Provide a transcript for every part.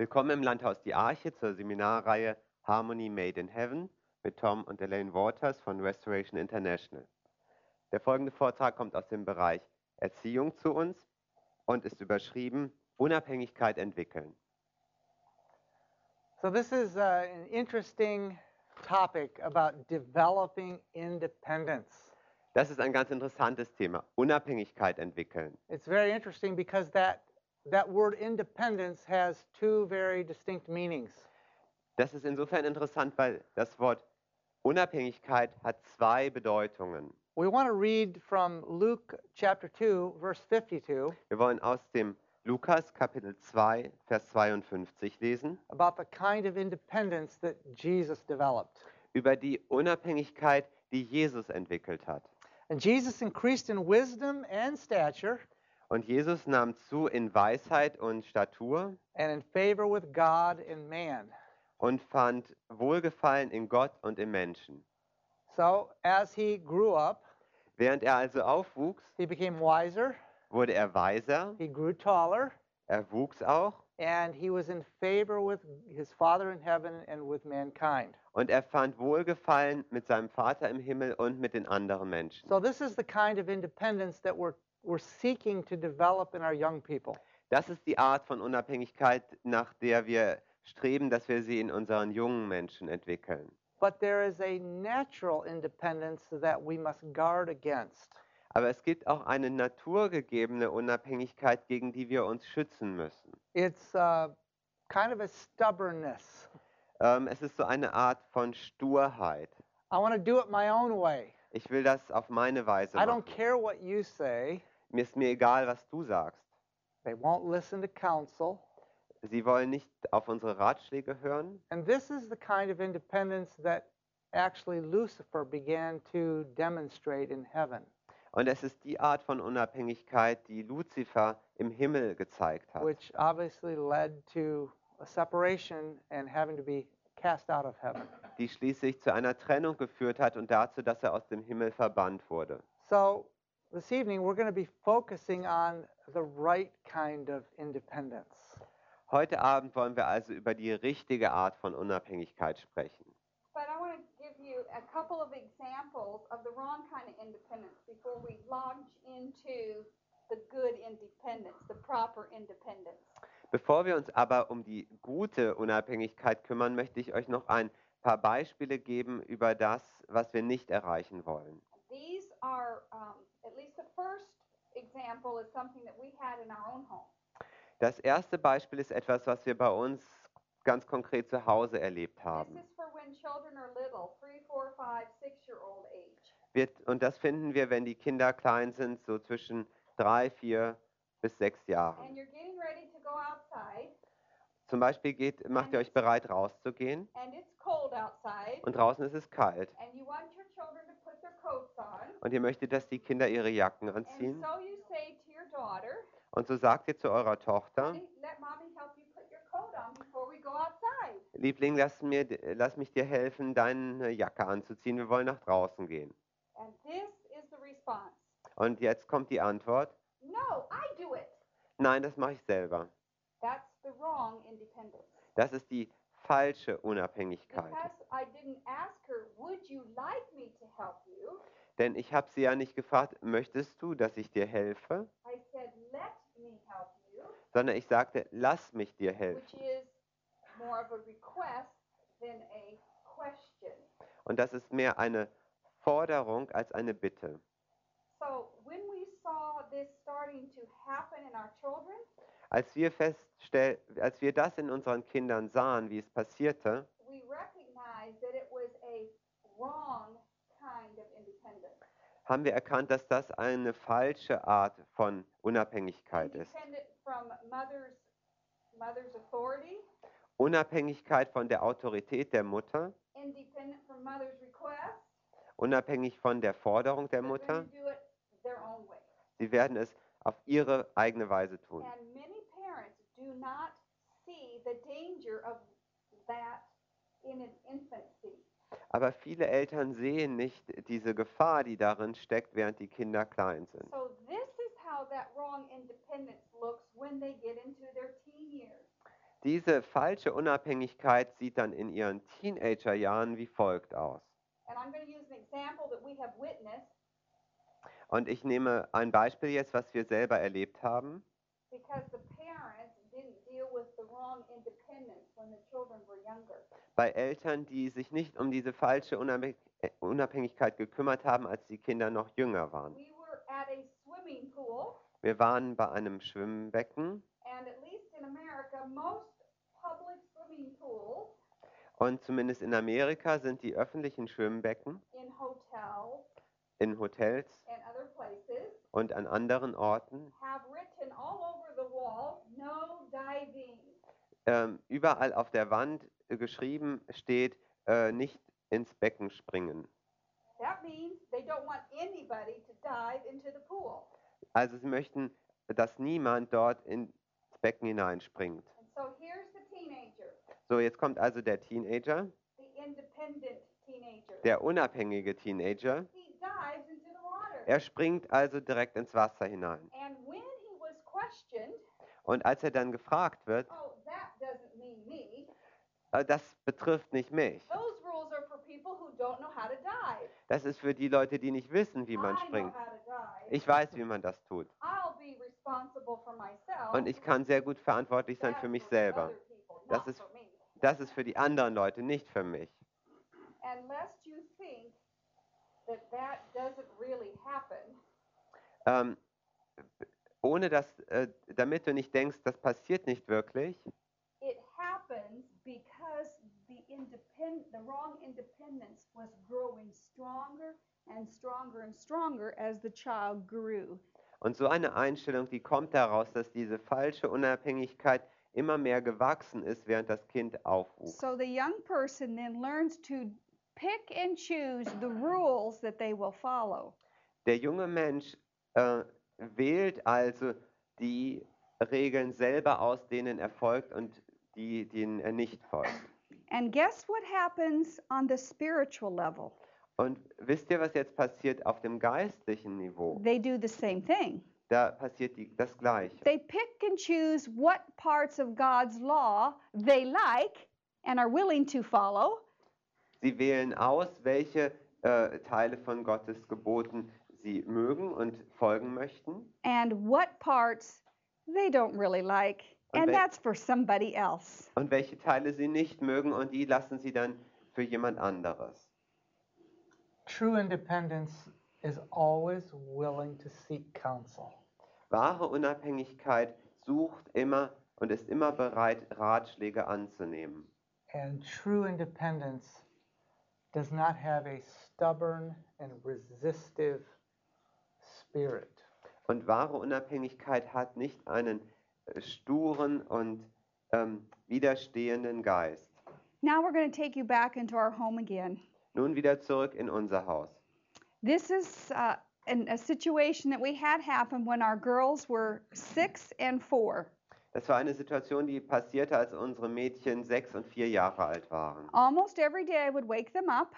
Willkommen im Landhaus Die Arche zur Seminarreihe Harmony Made in Heaven mit Tom und Elaine Waters von Restoration International. Der folgende Vortrag kommt aus dem Bereich Erziehung zu uns und ist überschrieben Unabhängigkeit entwickeln. So, this is uh, an interesting topic about developing independence. Das ist ein ganz interessantes Thema, Unabhängigkeit entwickeln. It's very interesting because that, that word independence has two very distinct meanings. Das ist insofern interessant, weil das Wort Unabhängigkeit hat zwei Bedeutungen. We want to read from Luke chapter 2, verse 52, Wir wollen aus dem Lukas Kapitel 2, Vers 52 lesen, about the kind of independence that Jesus developed. über die Unabhängigkeit, die Jesus entwickelt hat. And Jesus increased in wisdom and stature Und Jesus nahm zu in Weisheit und Statur and in favor with God and man. und fand Wohlgefallen in Gott und im Menschen. So, as he grew up, Während er also aufwuchs, he became wiser, wurde er weiser, he grew taller, er wuchs auch and he was in favor with his Father in heaven and with mankind. und er fand Wohlgefallen mit seinem Vater im Himmel und mit den anderen Menschen. So, this is the kind of independence that we're, we're seeking to develop in our young people. Das ist die Art von Unabhängigkeit, nach der wir streben, dass wir sie in unseren jungen Menschen entwickeln. But there is a natural independence that we must guard against. Aber es gibt auch eine naturgegebene Unabhängigkeit, gegen die wir uns schützen müssen. It's uh, kind of a stubbornness. Ähm, es ist so eine Art von Sturheit. I want to do it my own way. Ich will das auf meine Weise I don't machen. care what you say. Mir ist mir egal, was du sagst. They won't listen to counsel. Sie wollen nicht auf unsere Ratschläge hören. And this is the kind of independence that actually Lucifer began to demonstrate in heaven. Und es ist die Art von Unabhängigkeit, die Luzifer im Himmel gezeigt hat. which obviously led to a separation and having to be cast out of heaven. Die schließlich zu einer Trennung geführt hat und dazu, dass er aus dem Himmel verbannt wurde. So, this evening we're going to be focusing on the right kind of independence. Heute Abend wollen wir also über die richtige Art von Unabhängigkeit sprechen. But I want to give you a couple of examples of the wrong kind of independence before we launch into the good independence, the proper independence. Bevor wir uns aber um die gute Unabhängigkeit kümmern, möchte ich euch noch ein paar Beispiele geben über das, was wir nicht erreichen wollen. These are, um, at least the first example is something that we had in our own home. Das erste Beispiel ist etwas, was wir bei uns ganz konkret zu Hause erlebt This haben. is for when children are little, three, four, five, six year old age. Wird, und das finden wir, wenn die Kinder klein sind, so zwischen drei, vier bis sechs Jahren. Zum Beispiel geht, macht ihr euch bereit, rauszugehen und draußen ist es kalt. Und ihr möchtet, dass die Kinder ihre Jacken anziehen. Und so sagt ihr zu eurer Tochter. Liebling, lass, mir, lass mich dir helfen, deine Jacke anzuziehen. Wir wollen nach draußen gehen. Und jetzt kommt die Antwort, No, I do it. nein, das mache ich selber. That's. Das ist die falsche Unabhängigkeit. Denn ich habe sie ja nicht gefragt, möchtest du, dass ich dir helfe? I said, let me help you, Sondern ich sagte, lass mich dir which helfen. is more of a request than a question. Und das ist mehr eine Forderung als eine Bitte. So when we saw this starting to happen in our children, Als wir, feststell als wir das in unseren Kindern sahen, wie es passierte, we recognized that it was a wrong kind of independence. haben wir erkannt, dass das eine falsche Art von Unabhängigkeit ist. Independent from mother's mother's authority, Unabhängigkeit von der Autorität der Mutter, independent from mother's request. unabhängig von der Forderung der Mutter. Sie werden es auf ihre eigene Weise tun. Do not see the danger of that in its infancy. Aber viele Eltern sehen nicht diese Gefahr, die darin steckt, während die Kinder klein sind. So this is how that wrong independence looks when they get into their teen years. Diese falsche Unabhängigkeit sieht dann in ihren Teenagerjahren wie folgt aus. And I'm going to use an example that we have witnessed Und ich nehme ein Beispiel jetzt, was wir selber erlebt haben. because the parents didn't deal with the wrong independence when the children were younger. Bei Eltern, die sich nicht um diese falsche äh, Unabhängigkeit gekümmert haben, als die Kinder noch jünger waren. Wir waren bei einem Schwimmbecken and at least in America, most public swimming pools und zumindest in Amerika sind die öffentlichen Schwimmbecken in hotels in Hotels and other places und an anderen Orten have written all over the wall, no diving. Ähm, überall auf der Wand äh, geschrieben steht, äh, nicht ins Becken springen. That means they don't want anybody to dive into the pool. Also sie möchten, dass niemand dort ins Becken hineinspringt. So here's the teenager, So, jetzt kommt also der Teenager, the independent teenager. der unabhängige Teenager. He dives into the water. Er springt also direkt ins Wasser hinein. And when he was questioned, Und als er dann gefragt wird, oh, that doesn't mean me. äh, das betrifft nicht mich. Das ist für die Leute, die nicht wissen, wie man springt. Ich weiß, wie man das tut. Und ich kann sehr gut verantwortlich sein für mich selber. Das ist-. Das ist für die anderen Leute, nicht für mich. Ähm, ohne dass, äh, damit du nicht denkst, das passiert nicht wirklich, it happens because the independ the wrong independence was growing stronger and stronger and stronger as the child grew. Und so eine Einstellung, die kommt daraus, dass diese falsche Unabhängigkeit immer mehr gewachsen ist, während das Kind aufwuchs. So the young person then learns to pick and choose the rules that they will follow. Der junge Mensch äh, wählt also die Regeln selber aus, denen er folgt und die, denen er nicht folgt. And guess what happens on the spiritual level? Und wisst ihr, was jetzt passiert auf dem geistlichen Niveau? They do the same thing. Da passiert die, das Gleiche. They pick and choose what parts of God's law they like and are willing to follow, Sie wählen aus, welche äh, Teile von Gottes Geboten sie mögen und folgen möchten and what parts they don't really like. Und And wel- that's for somebody else. und welche Teile sie nicht mögen und die lassen sie dann für jemand anderes. True independence is always willing to seek counsel. Wahre Unabhängigkeit sucht immer und ist immer bereit, Ratschläge anzunehmen. And true independence does not have a stubborn and resistive spirit. Und wahre Unabhängigkeit hat nicht einen sturen und ähm, widerstehenden Geist. Now we're going to take you back into our home again. Nun wieder zurück in unser Haus. This is uh, an, a situation that we had happen when our girls were six and four. Das war eine Situation, die passierte, als unsere Mädchen sechs und vier Jahre alt waren. Almost every day I would wake them up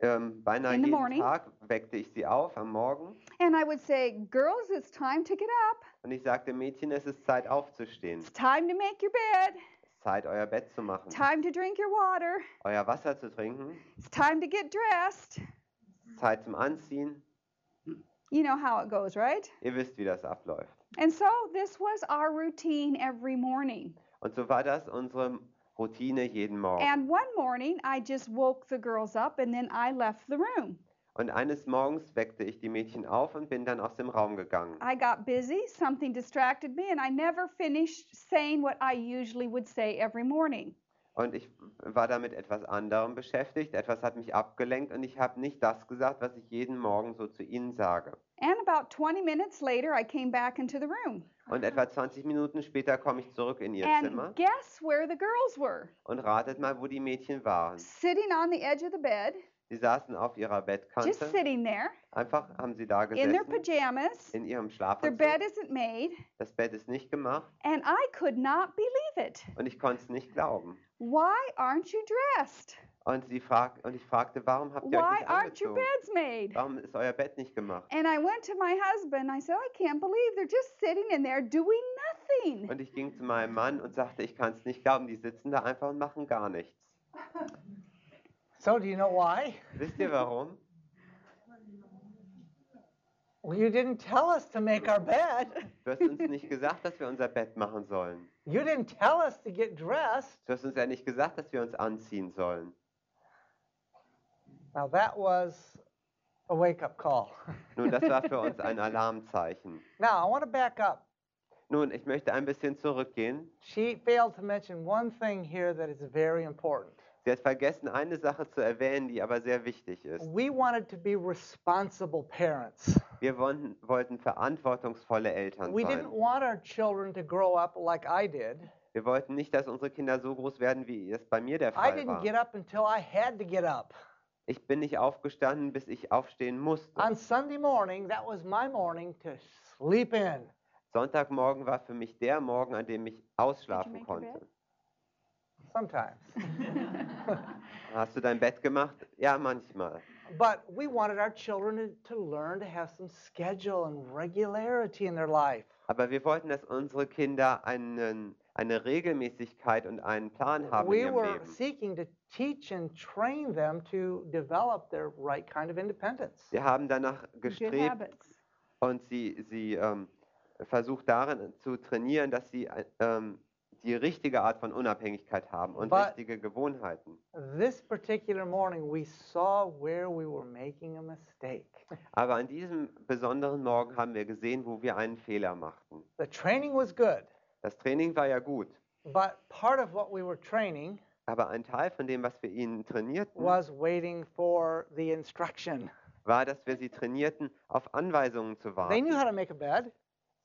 Ähm, beinahe In the jeden morning. Tag weckte ich sie auf am Morgen and I would say, Girls, it's time to get up. Und ich sagte, Mädchen, es ist Zeit aufzustehen. It's time to make your bed. Es ist Zeit, euer Bett zu machen, Time to drink your water. euer Wasser zu trinken, It's time to get dressed. Zeit zum Anziehen. You know how it goes, right? Ihr wisst, wie das abläuft. And so this was our routine every morning. Und so war das unsere Routine jeden Morgen. And one morning I just woke the girls up and then I left the room. Und eines Morgens weckte ich die Mädchen auf und bin dann aus dem Raum gegangen. I got busy, something distracted me, and I never finished saying what I usually would say every morning. Und ich war da mit etwas anderem beschäftigt. Etwas hat mich abgelenkt und ich habe nicht das gesagt, was ich jeden Morgen so zu ihnen sage. And about 20 minutes later, I came back into the room. Und etwa 20 Minuten später komme ich zurück in ihr Zimmer And guess where the girls were? und ratet mal, wo die Mädchen waren. Sitting on the edge of the bed, Sie saßen auf ihrer just Bettkante. sitting there Einfach haben sie da in their gesessen, pajamas. in ihrem Their Schlafanzug. bed isn't made, Das Bett ist nicht gemacht and I could not believe it. und ich konnte es nicht glauben. Why aren't you dressed? Und, sie frag, und ich fragte, warum habt ihr euch Why nicht aren't your beds made? Warum ist euer Bett nicht gemacht? And I went to my husband. I said, I can't believe they're just sitting in there doing nothing. Und ich ging zu meinem Mann und sagte, ich kann es nicht glauben, die sitzen da einfach und machen gar nichts. So, do you know why? Wisst ihr warum? Well, you didn't tell us to make our bed. Du hast uns nicht gesagt, dass wir unser Bett machen sollen. You didn't tell us to get dressed. Du hast uns ja nicht gesagt, dass wir uns anziehen sollen. Now, that was a wake up call. Nun, das war für uns ein Alarmzeichen. Now, I want to back up. Nun, ich möchte ein bisschen zurückgehen. She failed to mention one thing here that is very important. Sie hat vergessen, eine Sache zu erwähnen, die aber sehr wichtig ist. We wanted to be responsible parents. Wir wollten, wollten verantwortungsvolle Eltern We sein. didn't want our children to grow up like I did. Wir wollten nicht, dass unsere Kinder so groß werden, wie es bei mir der I Fall didn't get war. up until I had to get up. Ich bin nicht aufgestanden, bis ich aufstehen musste. On Sunday morning, that was my morning to sleep in. Sonntagmorgen war für mich der Morgen, an dem ich ausschlafen konnte. Sometimes. Hast du dein Bett gemacht? Ja, manchmal. But we wanted our children to, learn to have some schedule and regularity in their life. Aber wir wollten, dass unsere Kinder einen, eine Regelmäßigkeit und einen Plan haben in We ihrem were Leben. seeking to teach and train them to develop their right kind of independence. Wir haben danach gestrebt und sie, sie ähm, versucht darin zu trainieren, dass sie äh, ähm, die richtige Art von Unabhängigkeit haben und But- richtige Gewohnheiten. This particular morning, we saw where we were making a mistake. Aber an diesem besonderen Morgen haben wir gesehen, wo wir einen Fehler machten. The training was good, Das Training war ja gut, but part of what we were training aber ein Teil von dem, was wir ihnen trainierten, was waiting for the instruction. war, dass wir sie trainierten, auf Anweisungen zu They knew how warten. to make a bed,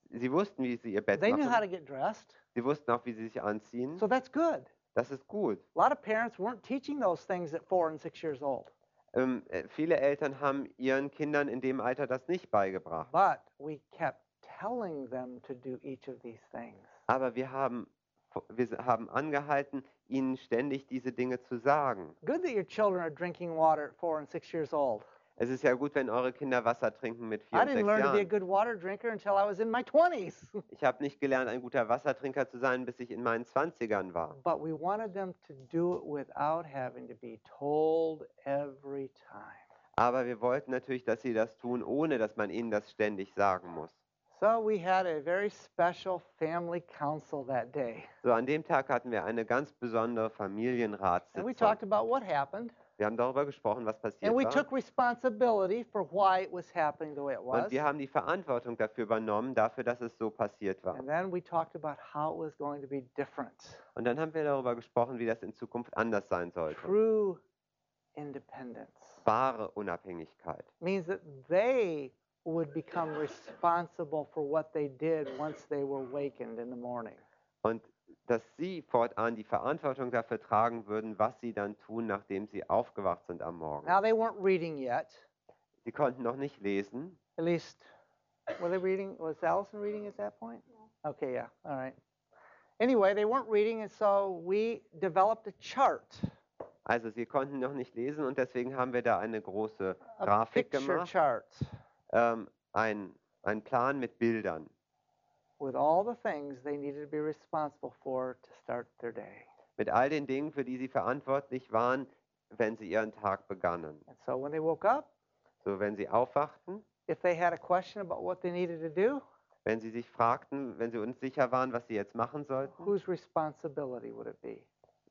Sie wussten, wie sie ihr Bett they knew how to machen. get dressed, Sie wussten auch, wie sie sich anziehen. so that's good. Das ist gut. A lot of parents weren't teaching those things at four and six years old, Ähm, äh, viele Eltern haben ihren Kindern in dem Alter das nicht beigebracht. but we kept telling them to do each of these things. Aber wir haben, wir haben angehalten, ihnen ständig diese Dinge zu sagen. Good that your children are drinking water at four and six years old. Es ist ja gut, wenn eure Kinder Wasser trinken mit vier I und didn't sechs learn to be a Jahren. good water drinker until I was in my 20s. Ich habe nicht gelernt, ein guter Wassertrinker zu sein, bis ich in meinen Zwanzigern war. But we wanted them to do it without having to be told every time. Aber wir wollten natürlich, dass sie das tun, ohne dass man ihnen das ständig sagen muss. So we had a very special family council that day. So, an dem Tag hatten wir eine ganz besondere And we Familienratssitzung. talked about what happened. Wir haben darüber gesprochen, was passiert And we war. took responsibility for why it was happening the way it was. Und wir haben die Verantwortung dafür übernommen, dafür, dass es so passiert war. And then we talked about how it was going to be different. Und dann haben wir darüber gesprochen, wie das in Zukunft anders sein sollte. True independence Wahre Unabhängigkeit. means that they would become responsible for what they did once they were wakened in the morning. Und dass sie fortan die Verantwortung dafür tragen würden, was sie dann tun, nachdem sie aufgewacht sind am Morgen. Now, they weren't reading yet. Sie konnten noch nicht lesen. At least, were they reading? Was Allison reading at that point? Okay, yeah, all right. Anyway, they weren't reading, and so we developed a chart, Also sie konnten noch nicht lesen und deswegen haben wir da eine große a Grafik picture gemacht, chart ähm, ein, ein Plan mit Bildern, with all the things they needed to be responsible for to start their day. mit all den Dingen, für die sie verantwortlich waren, wenn sie ihren Tag begannen. And so when they woke up, So, wenn sie aufwachten, if they had a question about what they needed to do, wenn sie sich fragten, wenn sie unsicher waren, was sie jetzt machen sollten, whose responsibility would it be?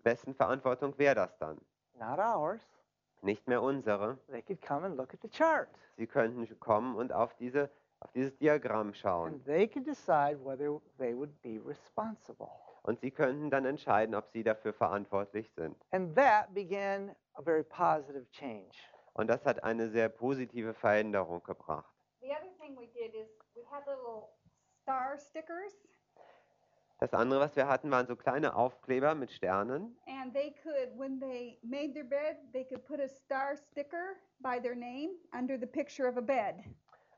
wessen Verantwortung wäre das dann? Not ours. Nicht mehr unsere. They could come and look at the chart, Sie könnten kommen und auf, diese, auf dieses Diagramm schauen. and they could decide whether they would be responsible. Und sie könnten dann entscheiden, ob sie dafür verantwortlich sind. And that began a very positive change. Und das hat eine sehr positive Veränderung gebracht. The other thing we did is we had little star stickers, Das andere, was wir hatten, waren so kleine Aufkleber mit Sternen. And they could, when they made their bed, they could put a star sticker by their name under the picture of a bed.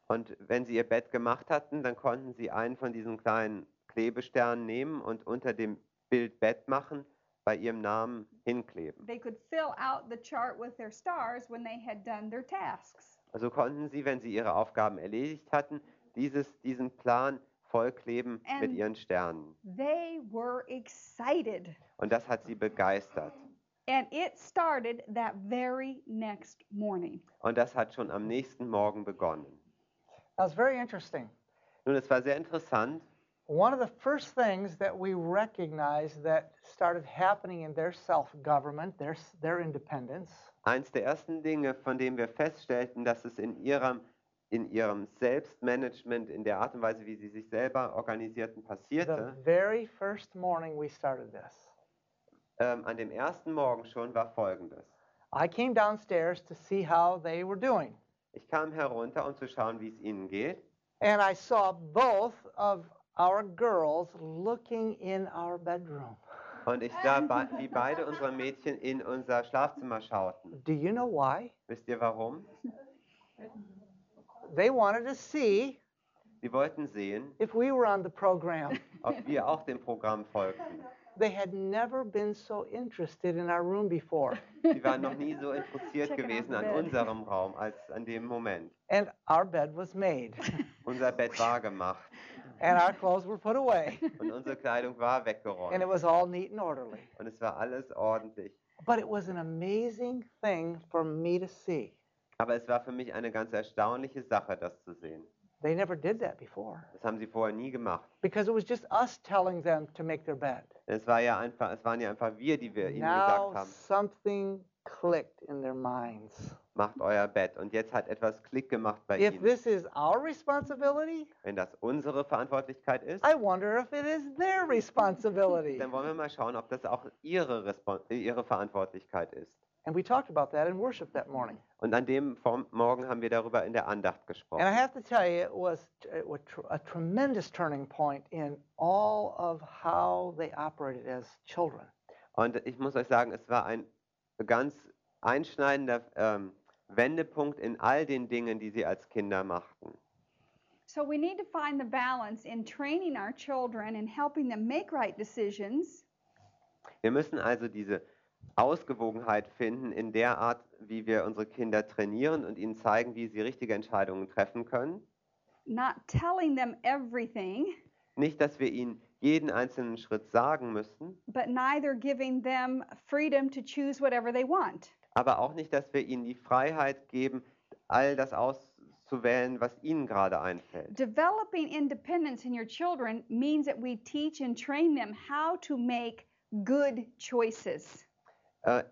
Und wenn sie ihr Bett gemacht hatten, dann konnten sie einen von diesen kleinen Klebesternen nehmen und unter dem Bild Bett machen, bei ihrem Namen hinkleben. They could fill out the chart with their stars when they had done their tasks. Also konnten sie, wenn sie ihre Aufgaben erledigt hatten, dieses, diesen Plan vollkleben mit And- ihren Sternen. They were excited. Und das hat sie begeistert. And it started that very next morning. Und das hat schon am nächsten Morgen begonnen. That was very interesting. Nun, es war sehr interessant. One of the first things that we recognized that started happening in their self-government, their, their independence, Eins der ersten Dinge, von denen wir feststellten, dass es in ihrem, in ihrem Selbstmanagement, in der Art und Weise, wie sie sich selber organisierten, the passierte, very first morning we started this. ähm, an dem ersten Morgen schon, war folgendes. I came downstairs to see how they were doing. Ich kam herunter, um zu schauen, wie es ihnen geht. And I saw both of our girls looking in our bedroom. Und ich sah, wie beide unsere Mädchen in unser Schlafzimmer schauten. Do you know why? Wisst ihr warum? They wanted to see Sie wollten sehen, if we were on the program. ob wir auch dem Programm folgten. They had never been so interested in our room before. Sie waren noch nie so interessiert gewesen an unserem Raum als an dem Moment. And our bed was made, Unser Bett war gemacht and our clothes were put away, und unsere Kleidung war and it weggeräumt. was all neat and orderly. Und es war alles ordentlich. But it was an amazing thing for me to see. Aber es war für mich eine ganz erstaunliche Sache, das zu sehen. They never did that before Das haben sie vorher nie gemacht. because it was just us telling them to make their bed. Es, war ja einfach, es waren ja einfach wir, die wir ihnen Now gesagt haben, something clicked in their minds. macht euer Bett. Und jetzt hat etwas Klick gemacht bei If ihnen. this is our responsibility, Wenn das unsere Verantwortlichkeit ist, I wonder if it is their responsibility. dann wollen wir mal schauen, ob das auch ihre, Respon äh, ihre Verantwortlichkeit ist. And we talked about that in worship that morning. Und an dem Morgen haben wir darüber in der Andacht And I gesprochen. have to tell you, it was, it was tr- a tremendous turning point in all of how they operated as children. Und ich muss euch sagen, es war ein ganz einschneidender ähm, Wendepunkt in all den Dingen, die sie als Kinder machten. So we need to find the balance in training our children and helping them make right decisions Wir müssen also diese Ausgewogenheit finden in der Art, wie wir unsere Kinder trainieren und ihnen zeigen, wie sie richtige Entscheidungen treffen können. not telling them everything, Nicht, dass wir ihnen jeden einzelnen Schritt sagen müssen, but neither giving them freedom to choose whatever they want. aber auch nicht, dass wir ihnen die Freiheit geben, all das auszuwählen, was ihnen gerade einfällt. Developing independence in your children means that we teach and train them how to make good choices. Äh,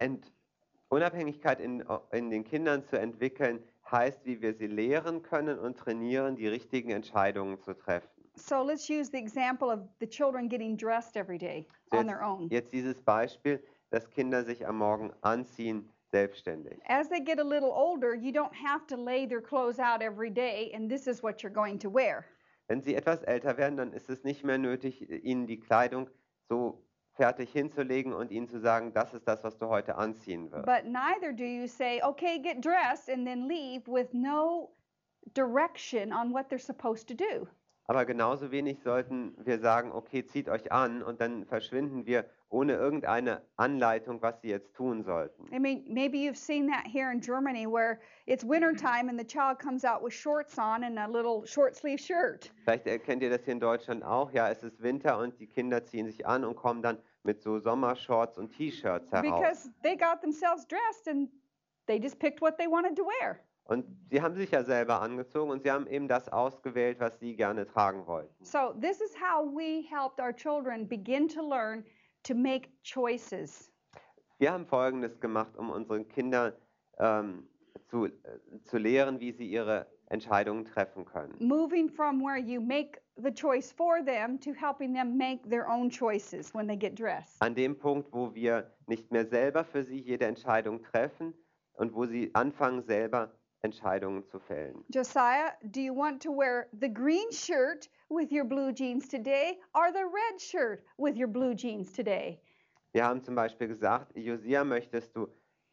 Unabhängigkeit in, in den Kindern zu entwickeln, heißt, wie wir sie lehren können und trainieren, die richtigen Entscheidungen zu treffen. So let's use the example of the children getting dressed every day So on jetzt, their own. jetzt dieses Beispiel, dass Kinder sich am Morgen anziehen, selbstständig. As they get a little older, you don't have to lay their clothes out every day and this is what you're going to wear. Wenn sie etwas älter werden, dann ist es nicht mehr nötig, ihnen die Kleidung so fertig hinzulegen und ihnen zu sagen, das ist das, was du heute anziehen wirst. But neither do you say, okay, get dressed and then leave with no direction on what they're supposed to do. Aber genauso wenig sollten wir sagen, okay, zieht euch an und dann verschwinden wir ohne irgendeine Anleitung, was sie jetzt tun sollten. I mean, maybe you've seen that here in Germany where it's wintertime and the child comes out with shorts on and a little short sleeve shirt. Vielleicht erkennt ihr das hier in Deutschland auch. Ja, es ist Winter und die Kinder ziehen sich an und kommen dann mit so Sommershorts und T-Shirts heraus. Because they got themselves dressed and they just picked what they wanted to wear. Und sie haben sich ja selber angezogen und sie haben eben das ausgewählt, was sie gerne tragen wollten. So, this is how we helped our children begin to learn to make choices. Wir haben Folgendes gemacht, um unseren Kindern ähm, zu, äh, zu lehren, wie sie ihre Entscheidungen treffen können. Moving from where you make the choice for them to helping them make their own choices when they get dressed. An dem Punkt, wo wir nicht mehr selber für sie jede Entscheidung treffen und wo sie anfangen, selber Entscheidungen zu fällen. Josiah, do you want to wear the green shirt with your blue jeans today or the red shirt with your blue jeans today? Wir haben zum Beispiel gesagt, Josia, möchtest du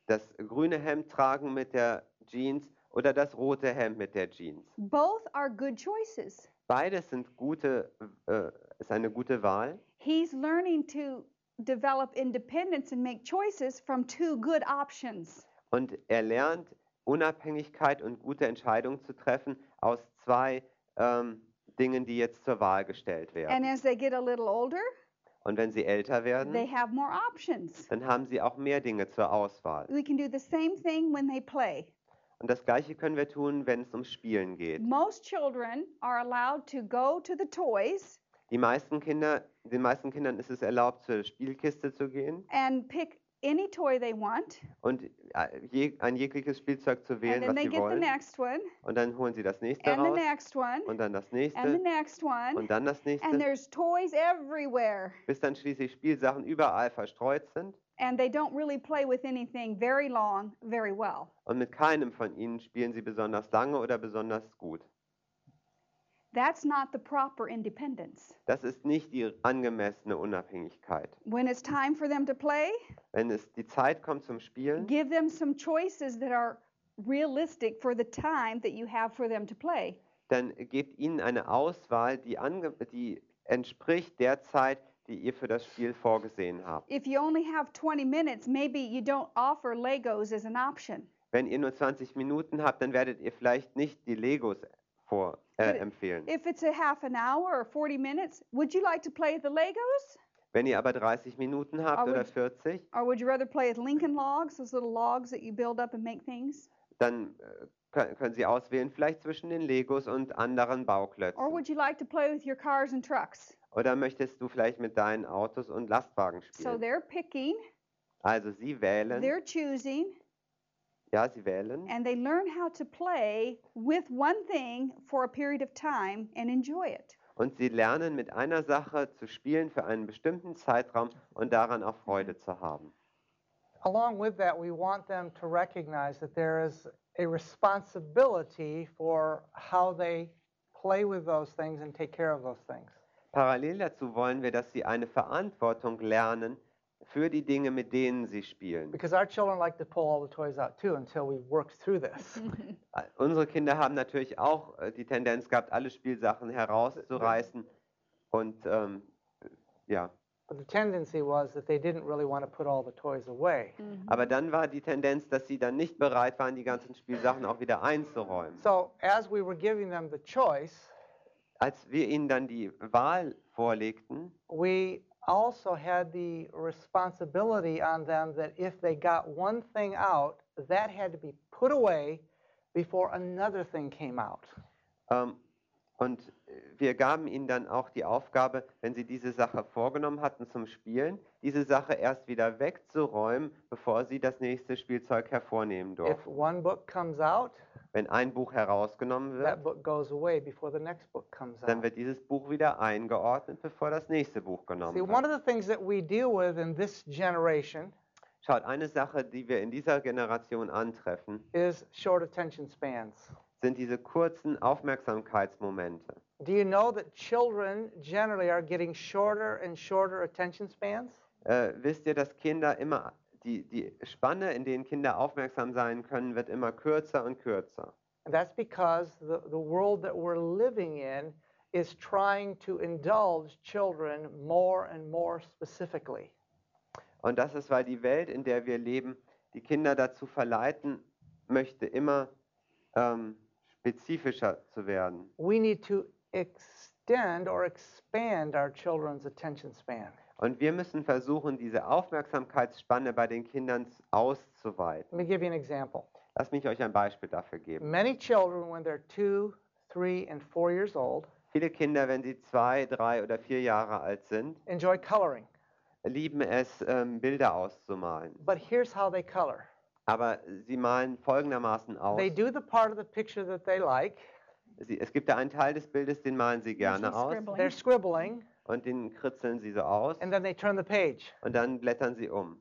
das grüne Hemd tragen mit der Jeans oder das rote Hemd mit der Jeans? Both are good choices. Beides sind gute, äh, ist eine gute Wahl. He's learning to develop independence and make choices from two good options. Und er lernt Unabhängigkeit und gute Entscheidungen zu treffen aus zwei ähm, Dingen, die jetzt zur Wahl gestellt And werden. as they get a little older, Und wenn sie älter they werden, have more options. dann haben sie auch mehr Dinge zur Auswahl. We can do the same thing when they play. Und das Gleiche können wir tun, wenn es ums Spielen geht. Most children are allowed to go to the toys Die meisten Kinder, den meisten Kindern ist es erlaubt, zur Spielkiste zu gehen and pick any toy they want. und äh, je, ein jegliches Spielzeug zu And wählen, then was they sie get the wollen. next one, Und dann holen sie das nächste and the raus next one, und dann das and the nächste next one. und dann das And nächste, there's toys everywhere. bis dann schließlich Spielsachen überall verstreut sind. And they don't really play with anything very long, very well. Und mit keinem von ihnen spielen sie besonders lange oder besonders gut. That's not the proper independence. Das ist nicht die angemessene Unabhängigkeit. When it's time for them to play, Wenn es die Zeit kommt zum Spielen, give them some choices that are realistic for the time that you have for them to play. dann gebt ihnen eine Auswahl, die, die entspricht der Zeit, die ihr für das Spiel vorgesehen habt. If you only have 20 minutes, maybe you don't offer Legos as an option. Wenn ihr nur 20 Minuten habt, dann werdet ihr vielleicht nicht die Legos vor, äh, empfehlen. If it's a half an hour or 40 minutes, would you like to play the Legos? Wenn ihr aber 30 Minuten habt Aber oder ich- 40, Or would you rather play with Lincoln logs, those little logs that you build up and make things? dann äh, können, können Sie auswählen, vielleicht zwischen den Legos und anderen Or Bauklötzen. would you like to play with your cars and trucks? Oder möchtest du vielleicht mit deinen Autos und Lastwagen So spielen? they're picking, Also Sie wählen, they're choosing, ja, Sie wählen and they learn how to play with one thing for a period of time and enjoy it. und Sie lernen mit einer Sache zu spielen für einen bestimmten Zeitraum und daran auch Freude zu haben. Along with that, we want them to recognize that there is a responsibility for how they play with those things and take care of those things. Parallel dazu wollen wir, dass Sie eine Verantwortung lernen für die Dinge, mit denen Sie spielen. Because our children like to pull all the toys out too until we work through this. Äh, Unsere Kinder haben natürlich auch äh, die Tendenz gehabt, alle Spielsachen herauszureißen. Und ähm, ja, But the tendency was that they didn't really want to put all the toys away. aber dann war die Tendenz, dass sie dann nicht bereit waren, die ganzen Spielsachen auch wieder einzuräumen. So as we were giving them the choice, Als wir ihnen dann die Wahl vorlegten, we also had the responsibility on them that if they got one thing out, that had to be put away before another thing came out. ähm, und wir gaben ihnen dann auch die Aufgabe, wenn sie diese Sache vorgenommen hatten zum Spielen, diese Sache erst wieder wegzuräumen, bevor sie das nächste Spielzeug hervornehmen If durften. one book comes out, Wenn ein Buch herausgenommen wird, dann wird dieses Buch wieder eingeordnet, bevor das nächste Buch See, genommen one wird. Schaut, eine Sache, die wir in dieser Generation antreffen, sind diese kurzen Aufmerksamkeitsmomente. Do you know that children generally are getting shorter and shorter attention spans? Äh, wisst ihr, dass Kinder immer, die, die Spanne, in denen Kinder aufmerksam sein können, wird immer kürzer und kürzer. And that's because the, the world that we're living in is trying to indulge children more and more specifically. Und das ist, weil die Welt, in der wir leben, die Kinder dazu verleiten möchte, immer ähm, spezifischer zu werden. We need to extend or expand our children's attention span. Und wir müssen versuchen, diese Aufmerksamkeitsspanne bei den Kindern auszuweiten. Let me give you an example. Lass mich euch ein Beispiel dafür geben. Many children, when they're two, three, and four years old, Viele Kinder, wenn sie zwei, drei oder vier Jahre alt sind, enjoy coloring. lieben es, ähm, Bilder auszumalen. But here's how they color Aber sie malen folgendermaßen aus. they do the part of the picture that they like, Sie, es gibt da einen Teil des Bildes, den malen sie gerne aus they're scribbling, und den kritzeln sie so aus and then they turn the page. und dann blättern sie um.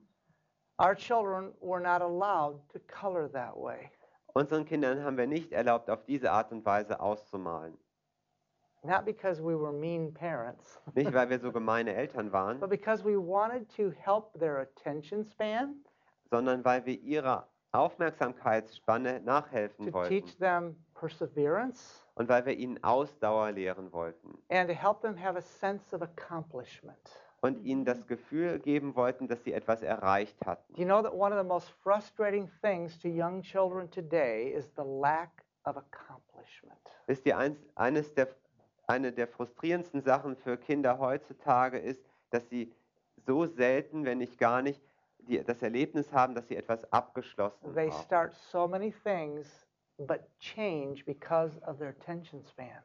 Our children were not allowed to color that way. Unseren Kindern haben wir nicht erlaubt, auf diese Art und Weise auszumalen. Not because we were mean parents, Nicht, weil wir so gemeine Eltern waren, but because we wanted to help their attention span, sondern weil wir ihrer Aufmerksamkeitsspanne nachhelfen to wollten teach them perseverance, und weil wir ihnen Ausdauer lehren wollten and to help them have a sense of accomplishment. und ihnen das Gefühl geben wollten, dass sie etwas erreicht hatten. Do you know that one of the most frustrating things to young children today is the lack of accomplishment? Wisst ihr, eins, eines der eine der frustrierendsten Sachen für Kinder heutzutage ist, dass sie so selten, wenn nicht gar nicht, die, das Erlebnis haben, dass sie etwas abgeschlossen They haben. start so many things, but change because of their attention span.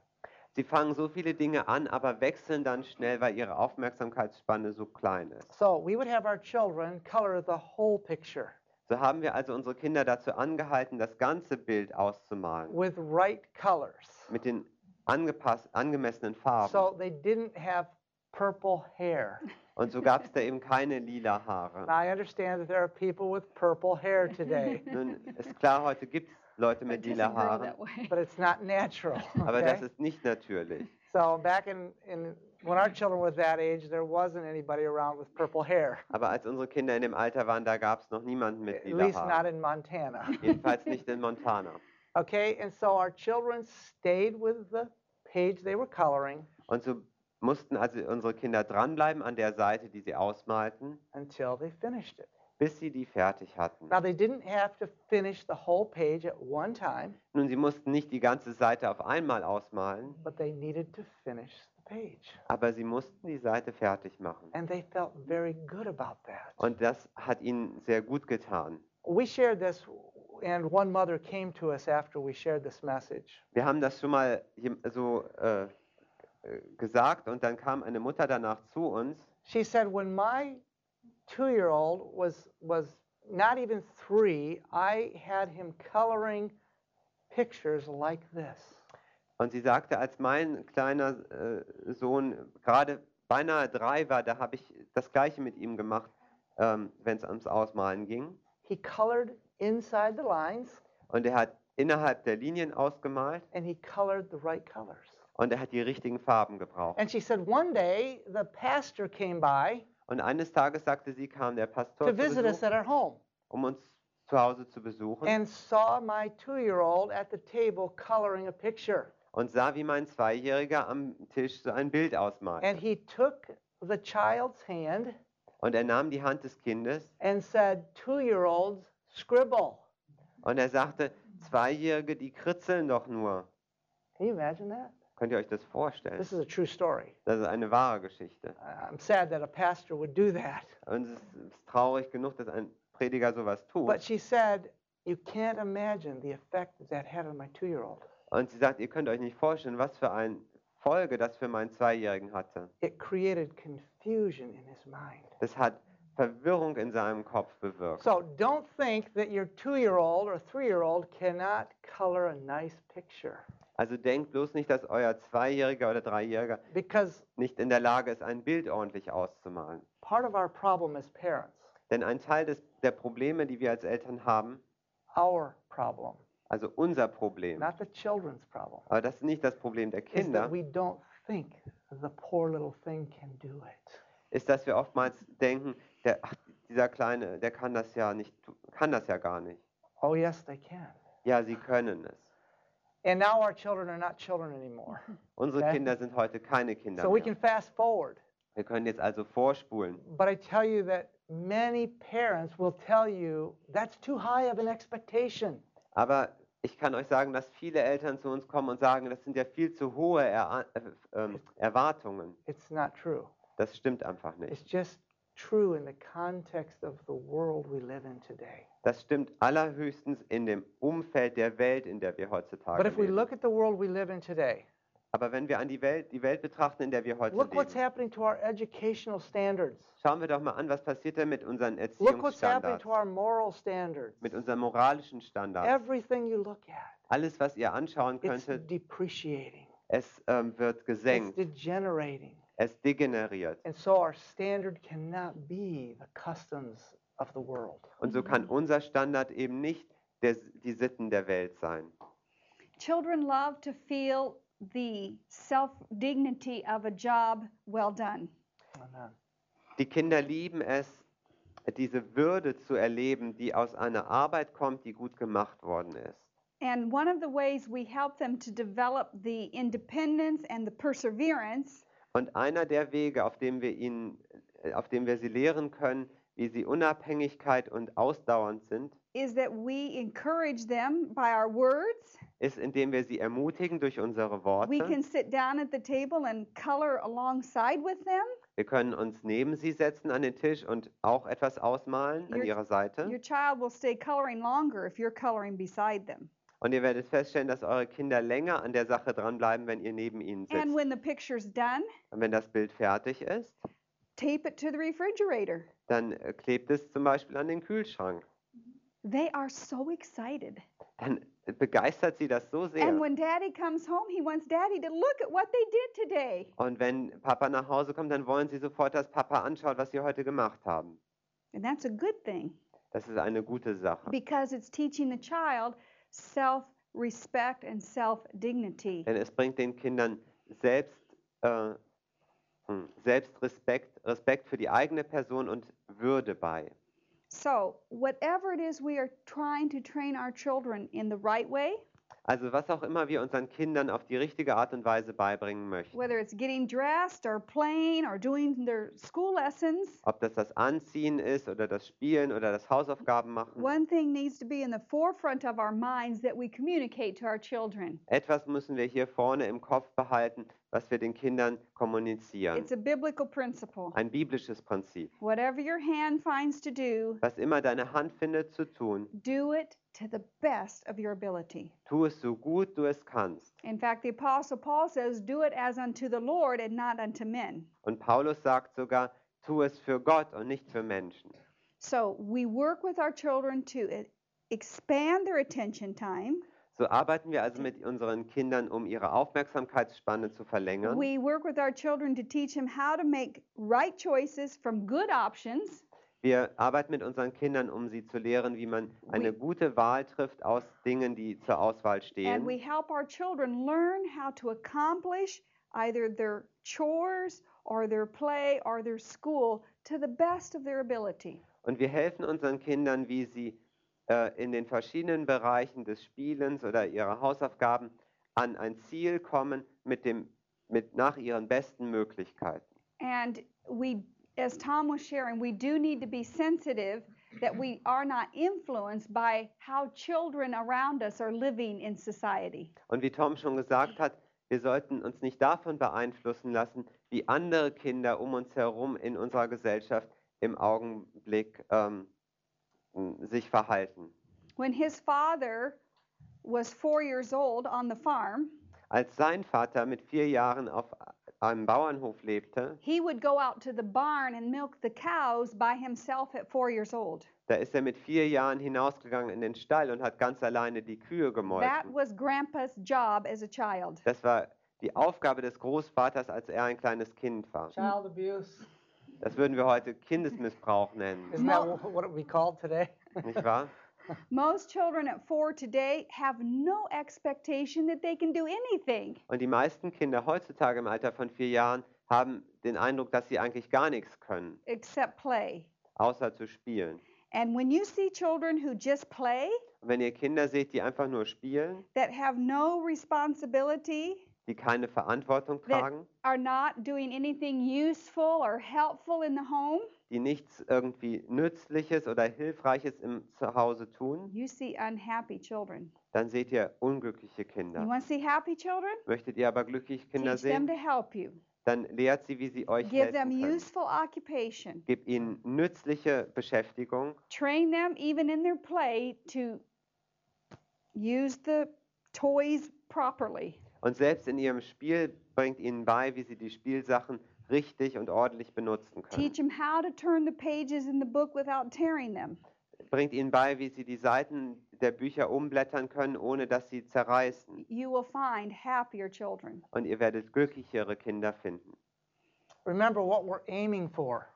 Sie fangen so viele Dinge an, aber wechseln dann schnell, weil ihre Aufmerksamkeitsspanne so klein ist. So we would have our children color the whole picture So haben wir also unsere Kinder dazu angehalten, das ganze Bild auszumalen with right colors. mit den angepasst, angemessenen Farben. So they didn't have purple hair. Und so gab es da eben keine lila Haare. Now, I understand that there are people with purple hair today, Nun ist klar, heute gibt es Leute It mit lila Haaren, but it's not natural. aber das Okay? ist nicht natürlich. So back in, in when our children were that age, there wasn't anybody around with purple hair. Aber als unsere Kinder in dem Alter waren, da gab es noch niemanden mit At lila least not Haaren. in Montana. Jedenfalls nicht in Montana. Okay, and so our children stayed with the page they were coloring Und so mussten also unsere Kinder dranbleiben an der Seite, die sie ausmalten, until they finished it. Bis sie die fertig hatten. Now, they didn't have to finish the whole page at one time, Nun, sie mussten nicht die ganze Seite auf einmal ausmalen, but they needed to finish the page. aber sie mussten die Seite fertig machen. And they felt very good about that. Und das hat ihnen sehr gut getan. We shared this, and one mother came to us after we shared this message. Wir haben das schon mal jem- so äh, äh, gesagt und dann kam eine Mutter danach zu uns She said, When my two year old was, was not even three, I had him coloring pictures like this. und sie sagte, als mein kleiner äh, Sohn gerade beinahe drei war, da habe ich das gleiche mit ihm gemacht, ähm, wenn es ums Ausmalen ging. He colored inside the lines Und er hat innerhalb der Linien ausgemalt and he colored the right colors. und er hat die richtigen Farben gebraucht. And she said, One day the pastor came by Und eines Tages sagte sie, kam der Pastor to zu visit us Besuch, at our home um uns zu Hause zu besuchen and saw my two year old at the table coloring a picture. und sah, wie mein Zweijähriger am Tisch so ein Bild And ausmalte. he took the child's hand Und er nahm die Hand des Kindes and said, Two year olds, scribble. und er sagte, Zweijährige, die kritzeln doch nur. Can you imagine that? Könnt ihr euch das vorstellen? This is a true story. Das ist eine wahre Geschichte. Uh, I'm sad that a pastor would do that. Und es ist traurig genug, dass ein Prediger sowas tut. But she said, You can't imagine the effect that that had on my two year old. Und sie sagt, ihr könnt euch nicht vorstellen, was für eine Folge das für meinen Zweijährigen hatte. It created confusion in his mind. Das hat Verwirrung in seinem Kopf bewirkt. So don't think that your two year old or three year old cannot color a nice picture Also denkt bloß nicht, dass euer Zweijähriger oder Dreijähriger because nicht in der Lage ist, ein Bild ordentlich auszumalen. part of our problem as parents, Denn ein Teil des, der Probleme, die wir als Eltern haben, our problem, also unser Problem, not the children's problem, aber das ist nicht das Problem der is Kinder, that we don't think the poor little thing can do it. ist, dass wir oftmals denken, der, ach, dieser Kleine, der kann das ja nicht, tu- kann das ja gar nicht. Oh, yes, they can. Ja, sie können es. And now our children are not children anymore. Unsere Okay. Kinder sind heute keine Kinder So we mehr. can fast forward. Wir können jetzt also vorspulen. But I tell you that many parents will tell you that's too high of an expectation. Aber ich kann euch sagen, dass viele Eltern zu uns kommen und sagen, das sind ja viel zu hohe er äh, ähm, Erwartungen. It's not true. Das stimmt einfach It's nicht. just true in the context of the world we live in today. Das stimmt allerhöchstens in dem Umfeld der Welt, in der wir heutzutage But if we leben. look at the world we live in today, Aber wenn wir an die Welt, die Welt betrachten, in der wir heute look what's leben, happening to our educational standards. schauen wir doch mal an, was passiert denn mit unseren Look what's happening Erziehungsstandards, to our moral standards. mit unseren moralischen Standards. Everything you look at, Alles, was ihr anschauen it's könntet, depreciating, es ähm, wird it's gesenkt, degenerating. Es degeneriert. And so our standard cannot be the customs of the world. Und so kann unser Standard eben nicht der, die Sitten der Welt sein. Children love to feel the self dignity of a job well done. Amen. Die Kinder lieben es, diese Würde zu erleben, die aus einer Arbeit kommt, die gut gemacht worden ist. And one of the ways we help them to develop the independence and the perseverance Und einer der Wege, auf dem wir ihnen, äh, auf dem wir sie lehren können, wie sie Unabhängigkeit und ausdauernd sind, is that we encourage them by our words ist, indem wir sie ermutigen durch unsere We Worte. can sit down at the table and color alongside with them. Wir können uns neben sie setzen an den Tisch und auch etwas ausmalen an Your- ihrer Seite. Your child will stay coloring longer if you're coloring beside them. Und ihr werdet feststellen, dass eure Kinder länger an der Sache dranbleiben, wenn ihr neben ihnen And sitzt. when the picture's done, Und wenn das Bild fertig ist, tape it to the refrigerator. dann äh, klebt es zum Beispiel an den Kühlschrank. They are so excited. Dann begeistert sie das so sehr. And when daddy comes home, he wants daddy to look at what they did today. Und wenn Papa nach Hause kommt, dann wollen sie sofort, dass Papa anschaut, was sie heute gemacht haben. And that's a good thing Das ist eine gute Sache. because it's teaching the child self respect and self dignity. Denn es bringt den Kindern selbst, äh, hm, Selbstrespekt, Respekt für die eigene Person und Würde bei. So, whatever it is we are trying to train our children in the right way, Also was auch immer wir unseren Kindern auf die richtige Art und Weise beibringen möchten. whether it's getting dressed or playing or doing their school lessons, Ob das das Anziehen ist oder das Spielen oder das Hausaufgaben machen. one thing needs to be in the forefront of our minds that we communicate to our children. Etwas müssen wir hier vorne im Kopf behalten, was wir den Kindern kommunizieren. It's a biblical principle. Ein biblisches Prinzip. Whatever your hand finds to do, Was immer deine Hand findet zu tun, do it to the best of your ability. tu es so gut du es kannst. In fact, the Apostle Paul says, Do it as unto the Lord and not unto men. Und Paulus sagt sogar, tu es für Gott und nicht für Menschen. So we work with our children to e- expand their attention time. So arbeiten wir also mit unseren Kindern, um ihre Aufmerksamkeitsspanne zu verlängern. We work with our children to teach them how to make right choices from good options. Wir arbeiten mit unseren Kindern, um sie zu lehren, wie man eine gute Wahl trifft aus Dingen, die zur Auswahl And we stehen. help our children learn how to accomplish either their chores or their play or their school to the best of their ability. Und wir helfen unseren Kindern, wie sie äh, in den verschiedenen Bereichen des Spielens oder ihrer Hausaufgaben an ein Ziel kommen mit dem, mit, nach ihren besten Möglichkeiten. And we, as Tom was sharing, we do need to be sensitive that we are not influenced by how children around us are living in society. Und wie Tom schon gesagt hat, wir sollten uns nicht davon beeinflussen lassen, wie andere Kinder um uns herum in unserer Gesellschaft im Augenblick ähm, sich verhalten. When his father was four years old on the farm, Als sein Vater mit vier Jahren auf einem Bauernhof lebte, he would go out to the barn and milk the cows by himself at four years old. da ist er mit vier Jahren hinausgegangen in den Stall und hat ganz alleine die Kühe That gemolken. was Grandpa's job as a child. Das war die Aufgabe des Großvaters, als er ein kleines Kind war. Child abuse. Das würden wir heute Kindesmissbrauch nennen, Isn't that wh- what we call today? nicht wahr? Most children at four today have no expectation that they can do anything. Und die meisten Kinder heutzutage im Alter von vier Jahren haben den Eindruck, dass sie eigentlich gar nichts können, except play. außer zu spielen. And when you see children who just play, Und wenn ihr Kinder seht, die einfach nur spielen, that have no responsibility, die keine Verantwortung that tragen, are not doing anything useful or helpful in the home, die nichts irgendwie Nützliches oder Hilfreiches im Zuhause tun, you see unhappy children. dann seht ihr unglückliche You Kinder. want to see happy children? Möchtet ihr aber glückliche Kinder Teach them sehen, to help you. dann lehrt sie, wie sie euch Give them helfen können. useful occupation. Gebt ihnen nützliche Beschäftigung Train them even in their play to use the toys properly. und selbst in ihrem Spiel bringt ihnen bei, wie sie die Spielsachen richtig und ordentlich benutzen können. Teach them how to turn the pages in the book without tearing them. Bringt ihnen bei, wie sie die Seiten der Bücher umblättern können, ohne dass sie zerreißen. You will find happier children. Und ihr werdet glücklichere Kinder finden. Remember what we're aiming for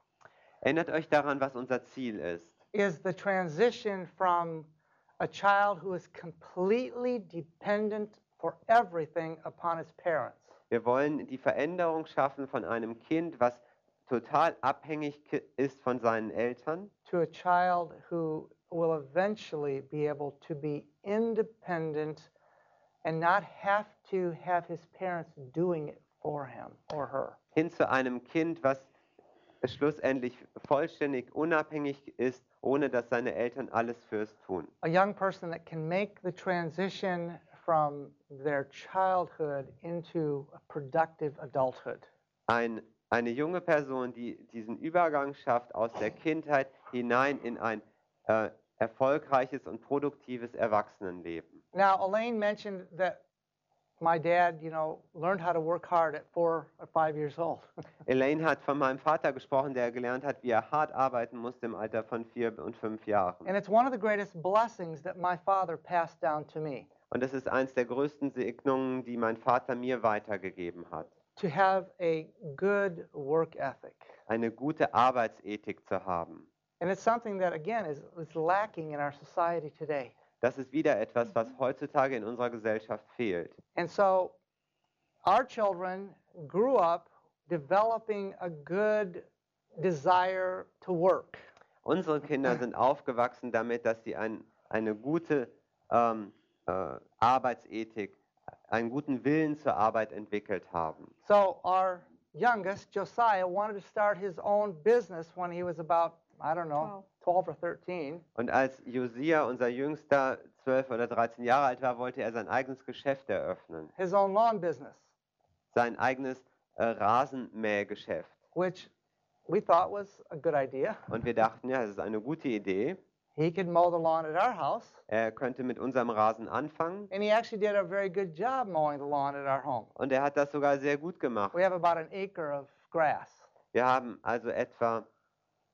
Erinnert euch daran, was unser Ziel ist. is the transition from a child who is completely dependent for everything upon his parents Wir wollen die Veränderung schaffen von einem Kind, was total abhängig ist von seinen Eltern, to a child who will eventually be able to be independent and not have to have his parents doing it for him or her. hin zu einem Kind, was schlussendlich vollständig unabhängig ist, ohne dass seine Eltern alles fürs tun. A young person that can make the transition from their childhood into a productive adulthood. Ein, eine junge Person, die diesen Übergang schafft aus der Kindheit hinein in ein äh, erfolgreiches und produktives Erwachsenenleben. Now, Elaine mentioned that my dad, you know, learned how to work hard at four or five years old. Elaine hat von meinem Vater gesprochen, der gelernt hat, wie er hart arbeiten musste im Alter von vier und fünf Jahren. and it's one of the greatest blessings that my father passed down to me Und das ist eines der größten Segnungen, die mein Vater mir weitergegeben hat. to have a good work ethic. Eine gute Arbeitsethik zu haben. And it's something that, again, is, is lacking in our society today. Das ist wieder etwas, was heutzutage in unserer Gesellschaft fehlt. And so our children grew up developing a good desire to work. Unsere Kinder sind aufgewachsen damit, dass sie ein, eine gute ähm, äh, Arbeitsethik, einen guten Willen zur Arbeit entwickelt haben. So our youngest, Josiah, wanted to start his own business when he was about, I don't know, 12 or 13. Und als Josia, unser Jüngster, 12 oder 13 Jahre alt war, wollte er sein eigenes Geschäft eröffnen. His own lawn business, Sein eigenes äh, Rasenmähgeschäft. which we thought was a good idea. Und wir dachten, ja, das ist eine gute Idee. He could mow the lawn at our house. Er könnte mit unserem Rasen anfangen. And he actually did a very good job mowing the lawn at our home. Und er hat das sogar sehr gut gemacht. We have about an acre of grass. Wir haben also etwa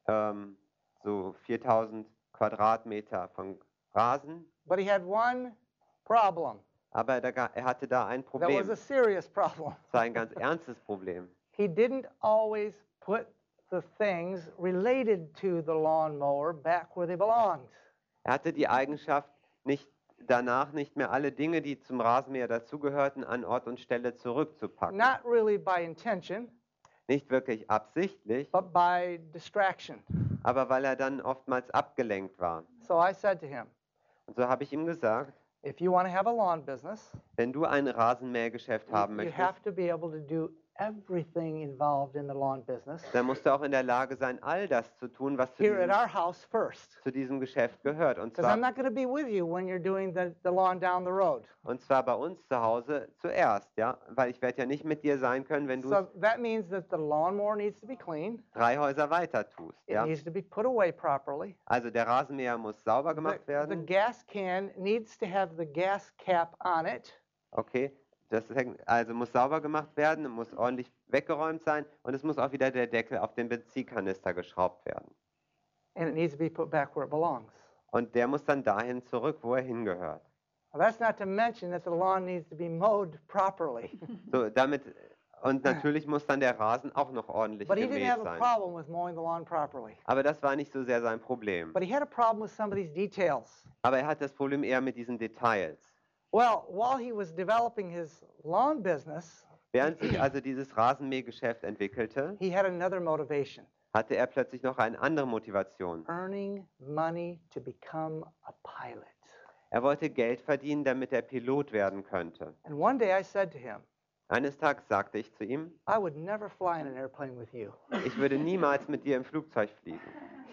ähm, so 4000 Quadratmeter von Rasen. But he had one problem Aber er hatte da ein that was Problem. a serious problem. Das war ein ganz ernstes Problem. He didn't always put the things related to the lawnmower back where they belonged. Er hatte die Eigenschaft, nicht, danach nicht mehr alle Dinge, die zum Rasenmäher dazugehörten, an Ort und Stelle zurückzupacken. Not really by intention, Nicht wirklich absichtlich, but by distraction. aber weil er dann oftmals abgelenkt war. So I said to him, Und so habe ich ihm gesagt, if you want to have a lawn business, wenn du ein Rasenmähergeschäft haben you, möchtest, have to be able to do everything involved in the lawn business dann musst du auch in der Lage sein, all das zu tun, was zu here at diesem, our house first. zu diesem Geschäft gehört. Und Because I'm zwar, not going to be with you when you're doing the, the lawn down the road. und zwar bei uns zu Hause zuerst, ja, weil ich werde ja nicht mit dir sein können, wenn du So that means that the lawnmower needs to be clean. drei Häuser weiter tust. It Ja. needs to be put away properly. Also der Rasenmäher muss sauber The, gemacht the werden. gas can needs to have the gas cap on it. Okay, das also muss sauber gemacht werden, muss ordentlich weggeräumt sein und es muss auch wieder der Deckel auf den Benzinkanister geschraubt werden. and it needs to be put back where it belongs. Und der muss dann dahin zurück, wo er hingehört. Well, that's not to mention that the lawn needs to be mowed properly. So, damit, und natürlich muss dann der Rasen auch noch ordentlich but he didn't gemäht have a sein. problem with mowing the lawn properly. Aber das war nicht so sehr sein Problem. But he had a problem with some of these details. Aber er hat das Problem eher mit diesen Details. Well, while he was developing his lawn business, Während sich also dieses Rasenmähgeschäft entwickelte, he had another motivation hatte er plötzlich noch eine andere Motivation. earning money to become a pilot. Er wollte Geld verdienen, damit er Pilot werden könnte. And one day I said to him, Eines Tages sagte ich zu ihm, I would never fly in an airplane with you. ich würde niemals mit dir im Flugzeug fliegen.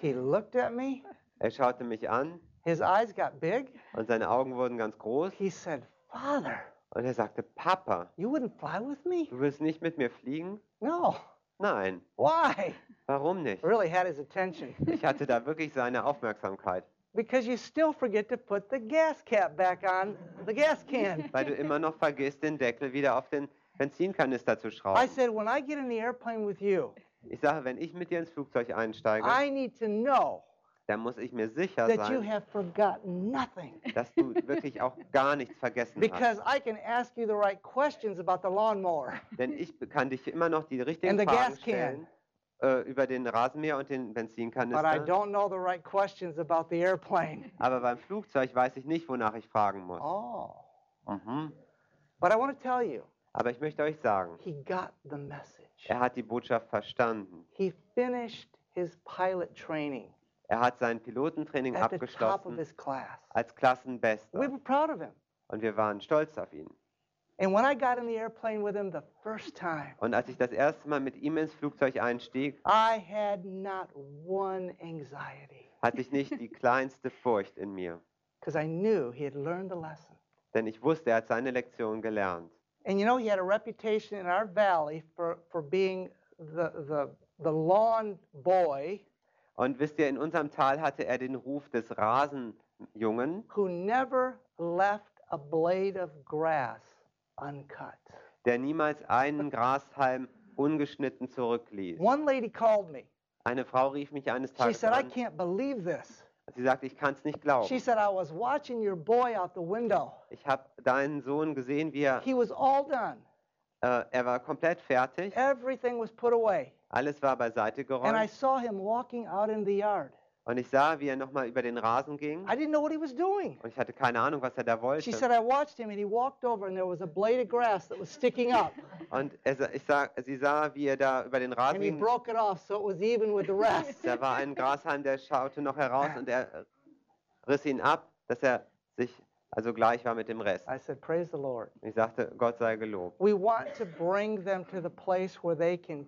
He looked at me, Er schaute mich an his eyes got big. und seine Augen wurden ganz groß He said, Father, und er sagte, Papa, you wouldn't fly with me? du willst nicht mit mir fliegen? No. Nein, Why? warum nicht? Really had his attention. Ich hatte da wirklich seine Aufmerksamkeit, Because you still forget to put the gas cap back on the gas can. weil du immer noch vergisst, den Deckel wieder auf den Benzinkanister zu I schrauben. said, when I get in the airplane with you, Ich sage, wenn ich mit dir ins Flugzeug einsteige, I need to know dann muss ich mir sicher sein, dass du wirklich auch gar nichts vergessen hast. Because I can ask you the right questions about the lawnmower. Denn ich kann dich immer noch die richtigen And Fragen stellen äh, über den Rasenmäher und den But I Benzinkanister. don't know the right questions about the airplane. Aber beim Flugzeug weiß ich nicht, wonach ich fragen muss. Oh. Mhm. But I want to tell you, Aber ich möchte euch sagen, he got the message. er hat die Botschaft verstanden. He finished his pilot training Er hat sein Pilotentraining at abgeschlossen class. als We Klassenbester. were proud of him. Und wir waren stolz auf ihn. And when I got in the airplane with him the first time, Und als ich das erste Mal mit ihm ins Flugzeug einstieg, I had not one anxiety hatte ich nicht die kleinste Furcht in mir. because I knew he had learned the lesson. denn ich wusste, er hat seine Lektion gelernt. And you know, he had a reputation in our valley for, for being the, the, the lawn boy Und wisst ihr, in unserem Tal hatte er den Ruf des Rasenjungen, who never left a blade of grass uncut. der niemals einen Grashalm ungeschnitten zurückließ. One lady called me. Eine Frau rief mich eines She Tages said, I an. can't believe this. Sie sagte, ich kann es nicht She glauben. said, I was watching your boy out the window. Ich habe deinen Sohn gesehen, wie er, He was all done. äh, er war komplett fertig. Everything was put away. Alles war beiseite And I geräumt. saw him walking out in the yard. Und ich sah, wie er nochmal über den Rasen ging. I didn't know what he was doing. Und ich hatte keine Ahnung, was er da She wollte. said, I watched him and he walked over and there was a blade of grass that was sticking up. Und er, sa- ich sah, sie sah, wie er da über den Rasen And he ging. broke it off so it was even with the rest. Da war ein Grashalm, der schaute noch heraus und er riss ihn ab, dass er sich also gleich war mit dem Rest. I said, Praise the Lord. Ich sagte, Gott sei gelobt. We want to bring them to the place where they can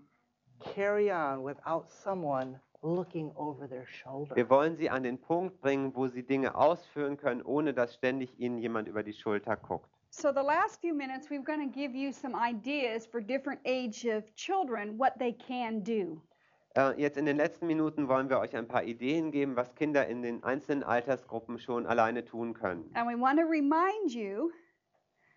carry on without someone looking over their shoulder. Wir wollen sie an den Punkt bringen, wo sie Dinge ausführen können, ohne dass ständig ihnen jemand über die Schulter guckt. So, the last few minutes, we're going to give you some ideas for different age of children, what they can do. Äh, jetzt in den letzten Minuten wollen wir euch ein paar Ideen geben, was Kinder in den einzelnen Altersgruppen schon alleine tun können. And we want to remind you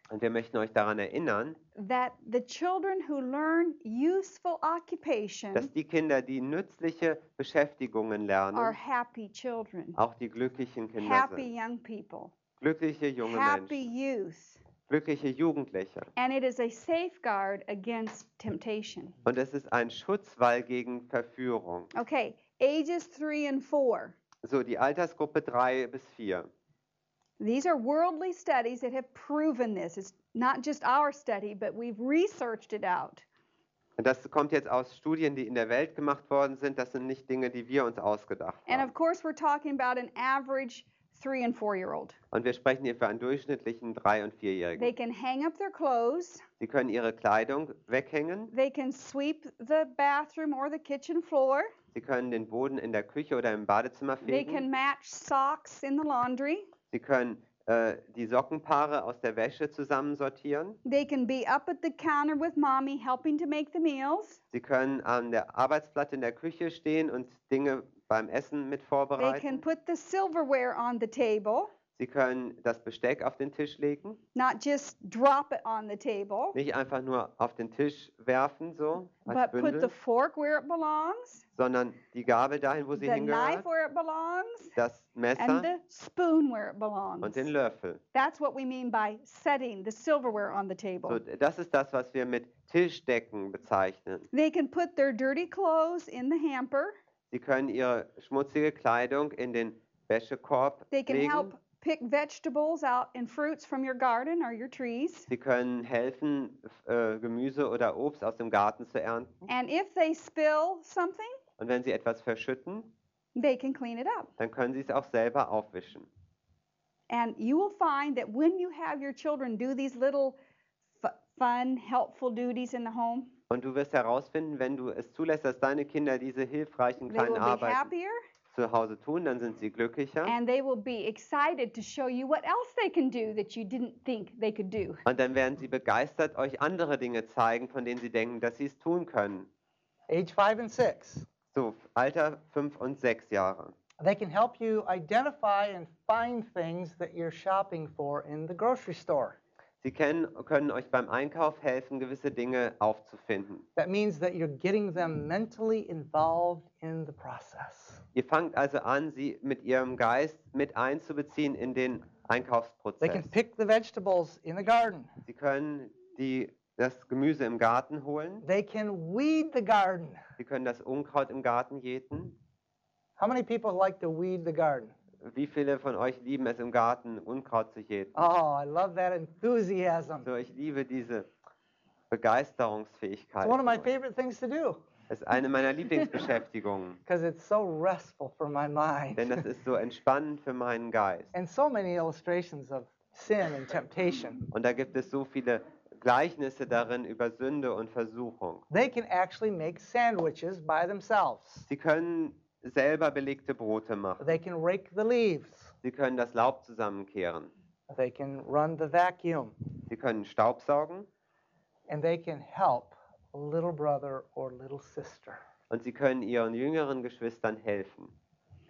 Und wir möchten euch daran erinnern, that the children who learn useful dass occupation die Kinder, die nützliche Beschäftigungen are lernen, happy children, auch die glücklichen Kinder happy sind. young people, Glückliche junge happy Menschen, youth. glückliche Jugendliche. And it is a safeguard against temptation. Und es ist ein Schutzwall gegen Verführung. Okay, ages three and four. So, die Altersgruppe 3 bis 4. These are worldly studies that have proven this. It's not just our study, but we've researched it out. Und Das kommt jetzt aus Studien, die in der Welt gemacht worden sind. Das sind nicht Dinge, die wir uns ausgedacht And haben. of course, we're talking about an average three and four year old. Und wir sprechen hier für einen durchschnittlichen 3- und They 4-Jährigen. can hang up their clothes, Sie können ihre Kleidung weghängen. they can sweep the bathroom or the kitchen floor, Sie können den Boden in der Küche oder im Badezimmer they can fegen. match socks in the laundry, Sie können äh, die Sockenpaare aus der Wäsche zusammensortieren. they can be up at the counter with mommy helping to make the meals, Sie können an der Arbeitsplatte in der Küche stehen und Dinge beim Essen mit they can vorbereiten. put the silverware on the table, Sie können das Besteck auf den Tisch legen. not just drop it on the table. Nicht einfach nur auf den Tisch werfen, so als But put the Bündel, fork where it belongs, sondern die Gabel dahin, wo sie the knife hingehört, where it belongs, das and Messer the spoon where it und belongs. den Löffel. That's what we mean by setting the silverware on the So, table. das ist das, was wir mit Tischdecken bezeichnen. They can put their dirty clothes in the hamper. Sie können ihre schmutzige Kleidung in den Wäschekorb They can legen. help pick vegetables out and fruits from your garden or your trees. Sie können helfen, äh, Gemüse oder Obst aus dem Garten zu ernten. And if they spill something, Und wenn sie etwas verschütten, they can clean it up. dann können sie es auch selber aufwischen. And you will find that when you have your children do these little fu- fun, helpful duties in the home, Und du wirst herausfinden, wenn du es zulässt, dass deine Kinder diese hilfreichen they will kleinen be Arbeiten happier zu Hause tun, dann sind sie glücklicher. and they will be excited to show you what else they can do that you didn't think they could do. Und dann werden sie begeistert euch andere Dinge zeigen, von denen sie denken, dass sie es tun können. Age five and six. So, Alter 5 und 6 Jahre. They can help you identify and find things that you're shopping for in the grocery store. Sie kennen, können euch beim Einkauf helfen, gewisse Dinge aufzufinden. That means that you're getting them mentally involved in the process. Ihr fangt also an, sie mit ihrem Geist mit einzubeziehen in den They can Einkaufsprozess. pick the vegetables in the garden. Sie können die, das Gemüse im Garten holen. They can weed the garden. Sie können das Unkraut im Garten jäten. How many people like to weed the garden? Wie viele von euch lieben es im Garten, Unkraut zu jäten? Oh, I love that enthusiasm. So, ich liebe diese It's Begeisterungsfähigkeit. one of my favorite things to do Es ist eine meiner Lieblingsbeschäftigungen, because it's so restful for my mind. denn das ist so entspannend für meinen Geist. And so many illustrations of sin and temptation. Und da gibt es so viele Gleichnisse darin über Sünde und Versuchung. They can actually make sandwiches by themselves. Sie können selber belegte Brote machen. They can rake the leaves. Sie können das Laub zusammenkehren. They can run the vacuum. Sie können Staubsaugen And they can help a little brother or little sister. und sie können ihren jüngeren Geschwistern helfen.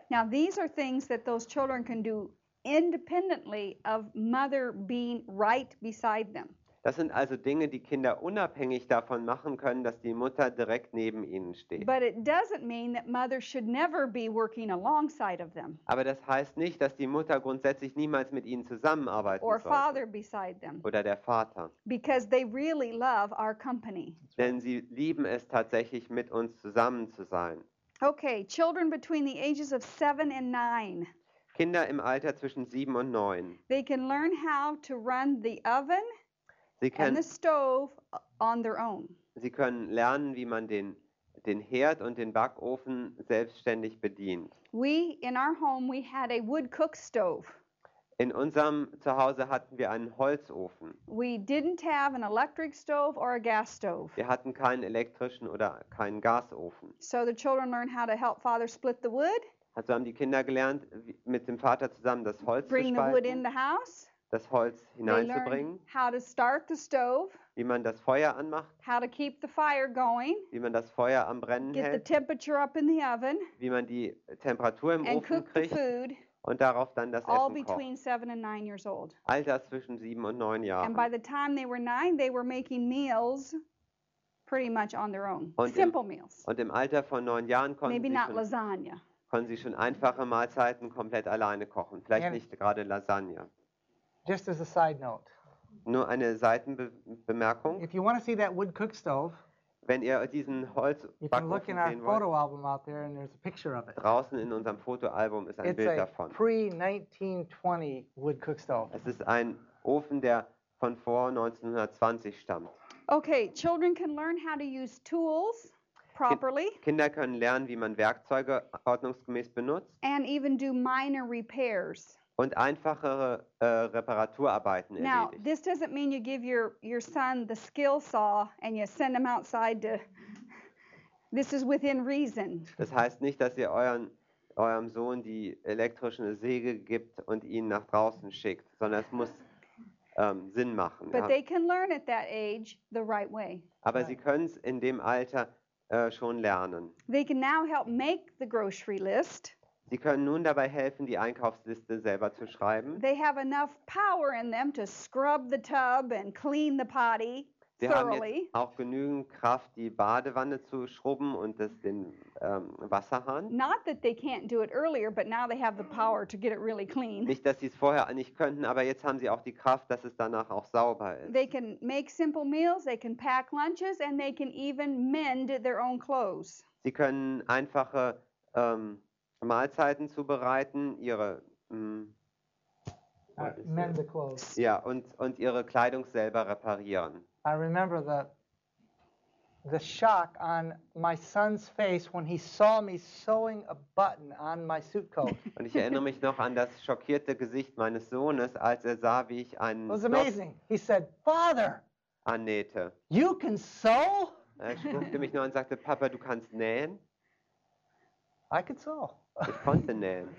Now, these are things that those children can do independently of mother being right beside them. Das sind also Dinge, die Kinder unabhängig davon machen können, dass die Mutter direkt neben ihnen steht. But it doesn't mean that mother should never be working alongside of them Aber das heißt nicht, dass die Mutter grundsätzlich niemals mit ihnen zusammenarbeiten or sollte. father beside them Oder der Vater. because they really love our company. Denn sie lieben es tatsächlich, mit uns zusammen zu sein. Okay, children between the ages of seven and nine. Kinder im Alter zwischen sieben und neun. They can learn how to run the oven Sie and können, the stove uh, on their own. sie können lernen, wie man den, den Herd und den Backofen selbstständig bedient. We, in our home, we had a wood cook stove. In unserem Zuhause hatten wir einen Holzofen. We didn't have an electric stove or a gas stove. Wir hatten keinen elektrischen oder keinen Gasofen. So the children learn how to help father split the wood, Also haben die Kinder gelernt, mit dem Vater zusammen das Holz zu bring the wood in spalten, the house. Das Holz hineinzubringen, how to start the stove, wie man das Feuer anmacht, how to keep the fire going, wie man das Feuer am Brennen get the hält, temperature up in the oven, wie man die Temperatur im and Ofen cook the kriegt food, und darauf dann das all Essen kocht. between seven and nine years old. All das zwischen sieben und neun And by Jahren. the time they were nine, they were making meals pretty much on their own. Und im- Simple meals. Und im Alter von neun Jahren konnten Maybe sie, not schon, lasagna. konnten sie schon einfache Mahlzeiten komplett alleine kochen. Vielleicht Ja. nicht gerade Lasagne. Just as a side note, Nur eine Seitenbemerkung. if you want to see that wood cook stove, Wenn ihr diesen you can look Holzbackofen in our sehen wollt, photo album out there and there's a picture of it. draußen in unserem Fotoalbum ist ein It's Bild a davon. pre-1920 wood cook stove. Es ist ein Ofen, der von vor 1920 stammt. Okay, children can learn how to use tools properly Kinder können lernen, wie man Werkzeuge ordnungsgemäß benutzt and even do minor repairs. Und einfachere äh, Reparaturarbeiten Now, erledigt. this doesn't mean you give your, your son the skill saw and you send him outside to. This is within reason. Das heißt nicht, dass ihr euren, eurem Sohn die elektrische Säge gibt und ihn nach draußen schickt, sondern es muss ähm, Sinn machen. But Ja. they can learn at that age the right way. Aber sie können es in dem Alter äh, schon lernen. They can now help make the grocery list. Sie können nun dabei helfen, die Einkaufsliste selber zu schreiben. They have enough power in them to scrub the tub and clean the potty Sie haben jetzt auch genügend Kraft, die Badewanne zu schrubben und das, den ähm, Wasserhahn. Not that they can't do it earlier, but now they have the power to get it really clean. Nicht, dass sie es vorher nicht könnten, aber jetzt haben sie auch die Kraft, dass es danach auch sauber ist. They can make simple meals, they can pack lunches, and they can even mend their own clothes. Sie können einfache ähm, Mahlzeiten zubereiten, ihre what is mend it? the clothes. ja und, und ihre Kleidung selber reparieren. I remember the the shock on my son's face when he saw me sewing a button on my suit coat. Und ich erinnere mich noch an das schockierte Gesicht meines Sohnes, als er sah, wie ich It einen was Knopf amazing. He said, "Father, annähte. you can sew?" Er guckte mich nur an und sagte, Papa, du kannst nähen? I could sew. Ich konnte nähen.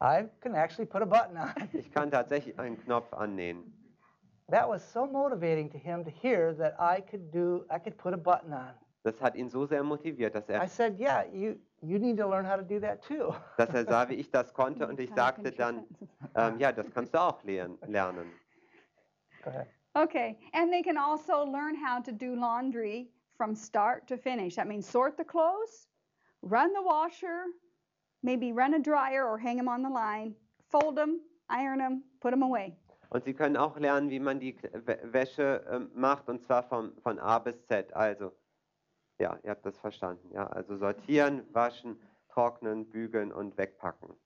I can actually put a button on. Ich kann tatsächlich einen Knopf annähen. That was so motivating to him to hear that I could do I could put a button on. Das hat ihn so sehr motiviert, dass I er, said, "Yeah, you you need to learn how to do that too." dass er sah, wie ich das konnte und ich sagte dann, ähm, ja, das kannst du auch lehren, lernen. Go ahead. Okay, and they can also learn how to do laundry from start to finish. That means sort the clothes, run the washer, maybe run a dryer or hang them on the line, fold them, iron them, put them away. Und sie können auch lernen, wie man die Wäsche ähm, macht und zwar von, von A bis Z. Also, ja, ihr habt das verstanden. Ja, also sortieren, waschen, trocknen, bügeln und wegpacken.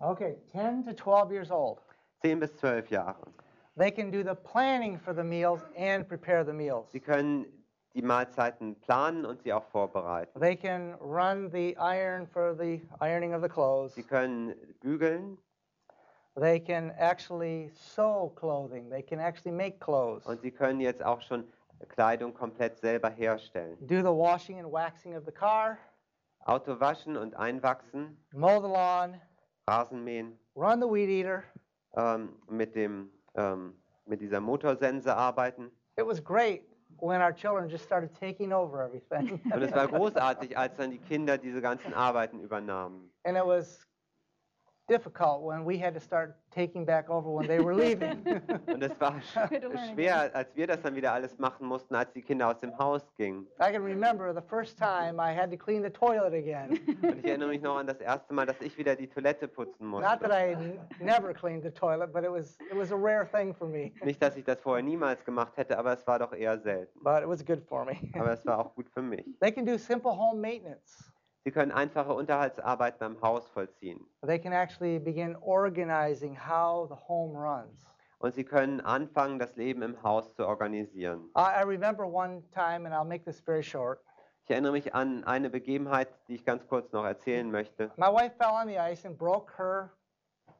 Okay, 10 to 12 years old. 10 bis 12 Jahre. They can do the planning for the meals and prepare the meals. Sie können die Mahlzeiten planen und sie auch vorbereiten. They can run the iron for the ironing of the clothes. Sie können bügeln They can actually sew clothing. They can actually make clothes. und sie können jetzt auch schon Kleidung komplett selber herstellen. Do the washing and waxing of the car, Auto waschen und einwachsen, mow the lawn, Rasen mähen, run the weed eater, ähm, mit dem ähm, mit dieser Motorsense arbeiten. It was great when our children just started taking over everything. Und es war großartig, als dann die Kinder diese ganzen Arbeiten übernahmen. and it was difficult when we had to start taking back over when they were leaving. Und es war schwer, als wir das dann wieder alles machen mussten, als die Kinder aus dem Haus gingen. I can remember the first time I had to clean the toilet again. Und ich erinnere mich noch an das erste Mal, dass ich wieder die Toilette putzen Not musste. that I never cleaned the toilet, but it was it was a rare thing for me. Nicht, dass ich das vorher niemals gemacht hätte, aber es war doch eher selten. But it was good for me. Aber es war auch gut für mich. They can do simple home maintenance. Sie können einfache Unterhaltsarbeiten am Haus vollziehen. They can actually begin organizing how the home runs. Und sie können anfangen, das Leben im Haus zu organisieren. I, I remember one time, and I'll make this very short. Ich erinnere mich an eine Begebenheit, die ich ganz kurz noch erzählen möchte. My wife fell on the ice and broke her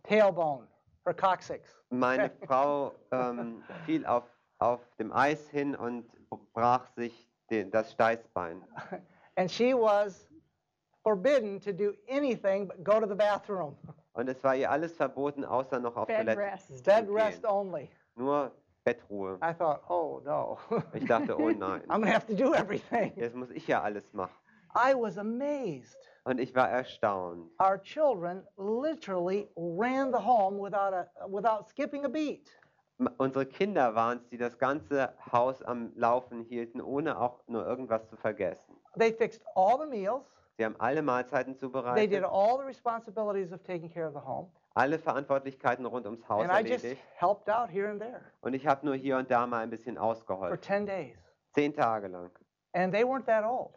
tailbone, her coccyx. Meine Frau ähm, fiel auf, auf dem Eis hin und brach sich den, das Steißbein. And she was forbidden to do anything but go to the bathroom. Und es war ihr alles verboten, außer noch auf Bed Toilette. rest. Bed rest only. Nur Bettruhe. I thought, oh no. Ich dachte, oh nein, I'm to have to do everything. jetzt muss ich ja alles machen. I was amazed. Und ich war erstaunt. Our children literally ran the home without, a, without skipping a beat. Unsere Kinder waren es, die das ganze Haus am Laufen hielten, ohne auch nur irgendwas zu vergessen. They fixed all the meals. Sie haben alle Mahlzeiten They did zubereitet, all the responsibilities of taking care of the home. alle Verantwortlichkeiten rund ums Haus And I just erledigt. helped out here and there Und ich habe nur hier und da mal ein bisschen for ausgeholfen. 10 days. Zehn Tage lang. And they weren't that old.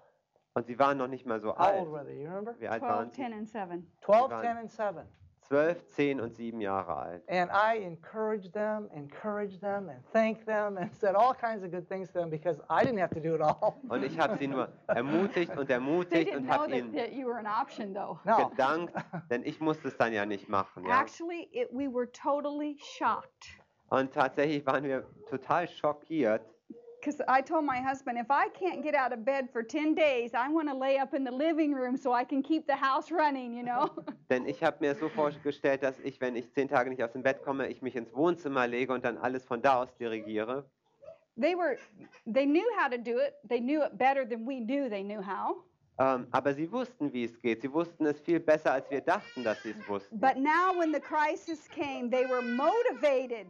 Und sie waren noch nicht mal so How old alt. were they? You remember? Wie alt 12, waren 10, sie? and 7. 12, waren- 10, and 7. Zwölf, zehn und sieben Jahre alt. And I encouraged them, encouraged them, and thanked them, and said all kinds of good things to them because I didn't have to do it all. Und ich habe sie nur ermutigt und ermutigt und habe that, ihnen that you were an option, though. No. gedankt, denn ich musste es dann ja nicht machen. Ja? Actually, it, we were totally shocked. Und tatsächlich waren wir total schockiert, Because I told my husband, if I can't get out of bed for 10 days, I want to lay up in the living room so I can keep the house running, you know? denn ich habe mir so vorgestellt, dass ich, wenn ich zehn Tage nicht aus dem Bett komme, ich mich ins Wohnzimmer lege und dann alles von da aus dirigiere. they were, they knew how to do it. They knew it better than we knew they knew how. Ähm, aber sie wussten, wie es geht. Sie wussten es viel besser, als wir dachten, dass sie es wussten. But now, when the crisis came, they were motivated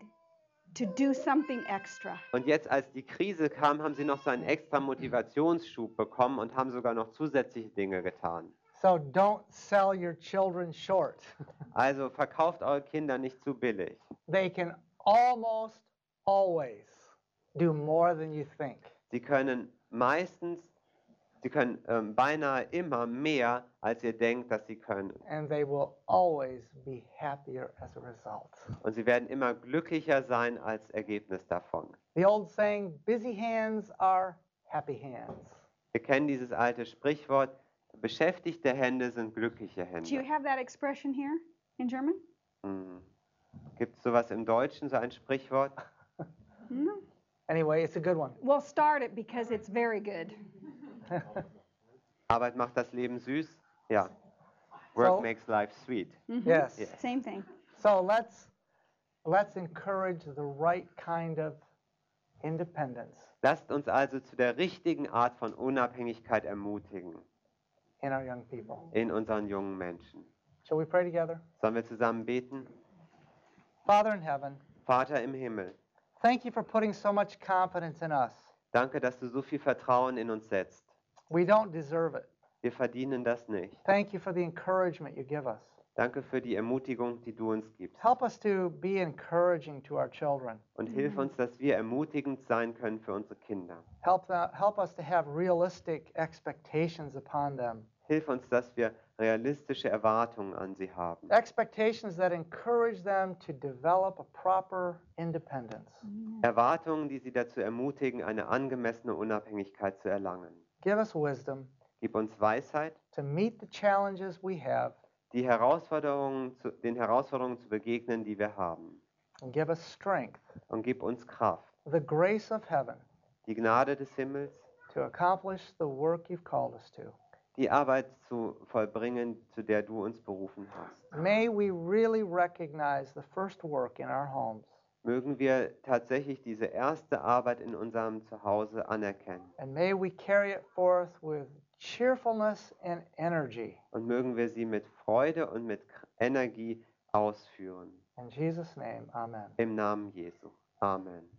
to do something extra. Und jetzt, als die Krise kam, haben sie noch so einen extra Motivationsschub bekommen und haben sogar noch zusätzliche Dinge getan. So don't sell your children short. Also verkauft eure Kinder nicht zu billig. They can almost always do more than you think. Sie können meistens, sie können ähm, beinahe immer mehr, als ihr denkt, dass sie können. And they will always be happier as a result. Und sie werden immer glücklicher sein als Ergebnis davon. The old saying, busy hands are happy hands. Wir kennen dieses alte Sprichwort, beschäftigte Hände sind glückliche Do you Hände. have that expression here in German? Hm. Gibt es sowas im Deutschen, so ein Sprichwort? No. Anyway, it's a good one. Well, start it because it's very good. Arbeit macht das Leben süß? Ja. Work So- makes life sweet. Mhm. Yes. Yeah. Same thing. So let's let's encourage the right kind of independence Lasst uns also zu der richtigen Art von Unabhängigkeit ermutigen in our young people. in unseren jungen Menschen. Shall we pray together? Sollen wir zusammen beten? Father in heaven, Vater im Himmel, thank you for putting so much confidence in us. danke, dass du so viel Vertrauen in uns setzt. We don't deserve it. Wir verdienen das nicht. Thank you for the encouragement you give us. Danke für die Ermutigung, die du uns gibst. Help us to be encouraging to our children. Und hilf uns, dass wir ermutigend sein können für unsere Kinder. Help, the, help us to have realistic expectations upon them. Hilf uns, dass wir realistische Erwartungen an sie haben. Expectations that encourage them to develop a proper independence. Erwartungen, die sie dazu ermutigen, eine angemessene Unabhängigkeit zu erlangen. Give us wisdom. Gib uns Weisheit, to meet the challenges we have. die Herausforderungen zu, den Herausforderungen zu begegnen, die wir haben. and give us strength, Und gib uns Kraft, the grace of heaven. Die Gnade des Himmels, to accomplish the work you've called us to. die Arbeit zu vollbringen, zu der du uns berufen hast. May we really recognize the first work in our homes Mögen wir tatsächlich diese erste Arbeit in unserem Zuhause anerkennen. And may we carry it forth with cheerfulness and energy. Und mögen wir sie mit Freude und mit Energie ausführen. In Jesus' name, amen. Im Namen Jesu. Amen.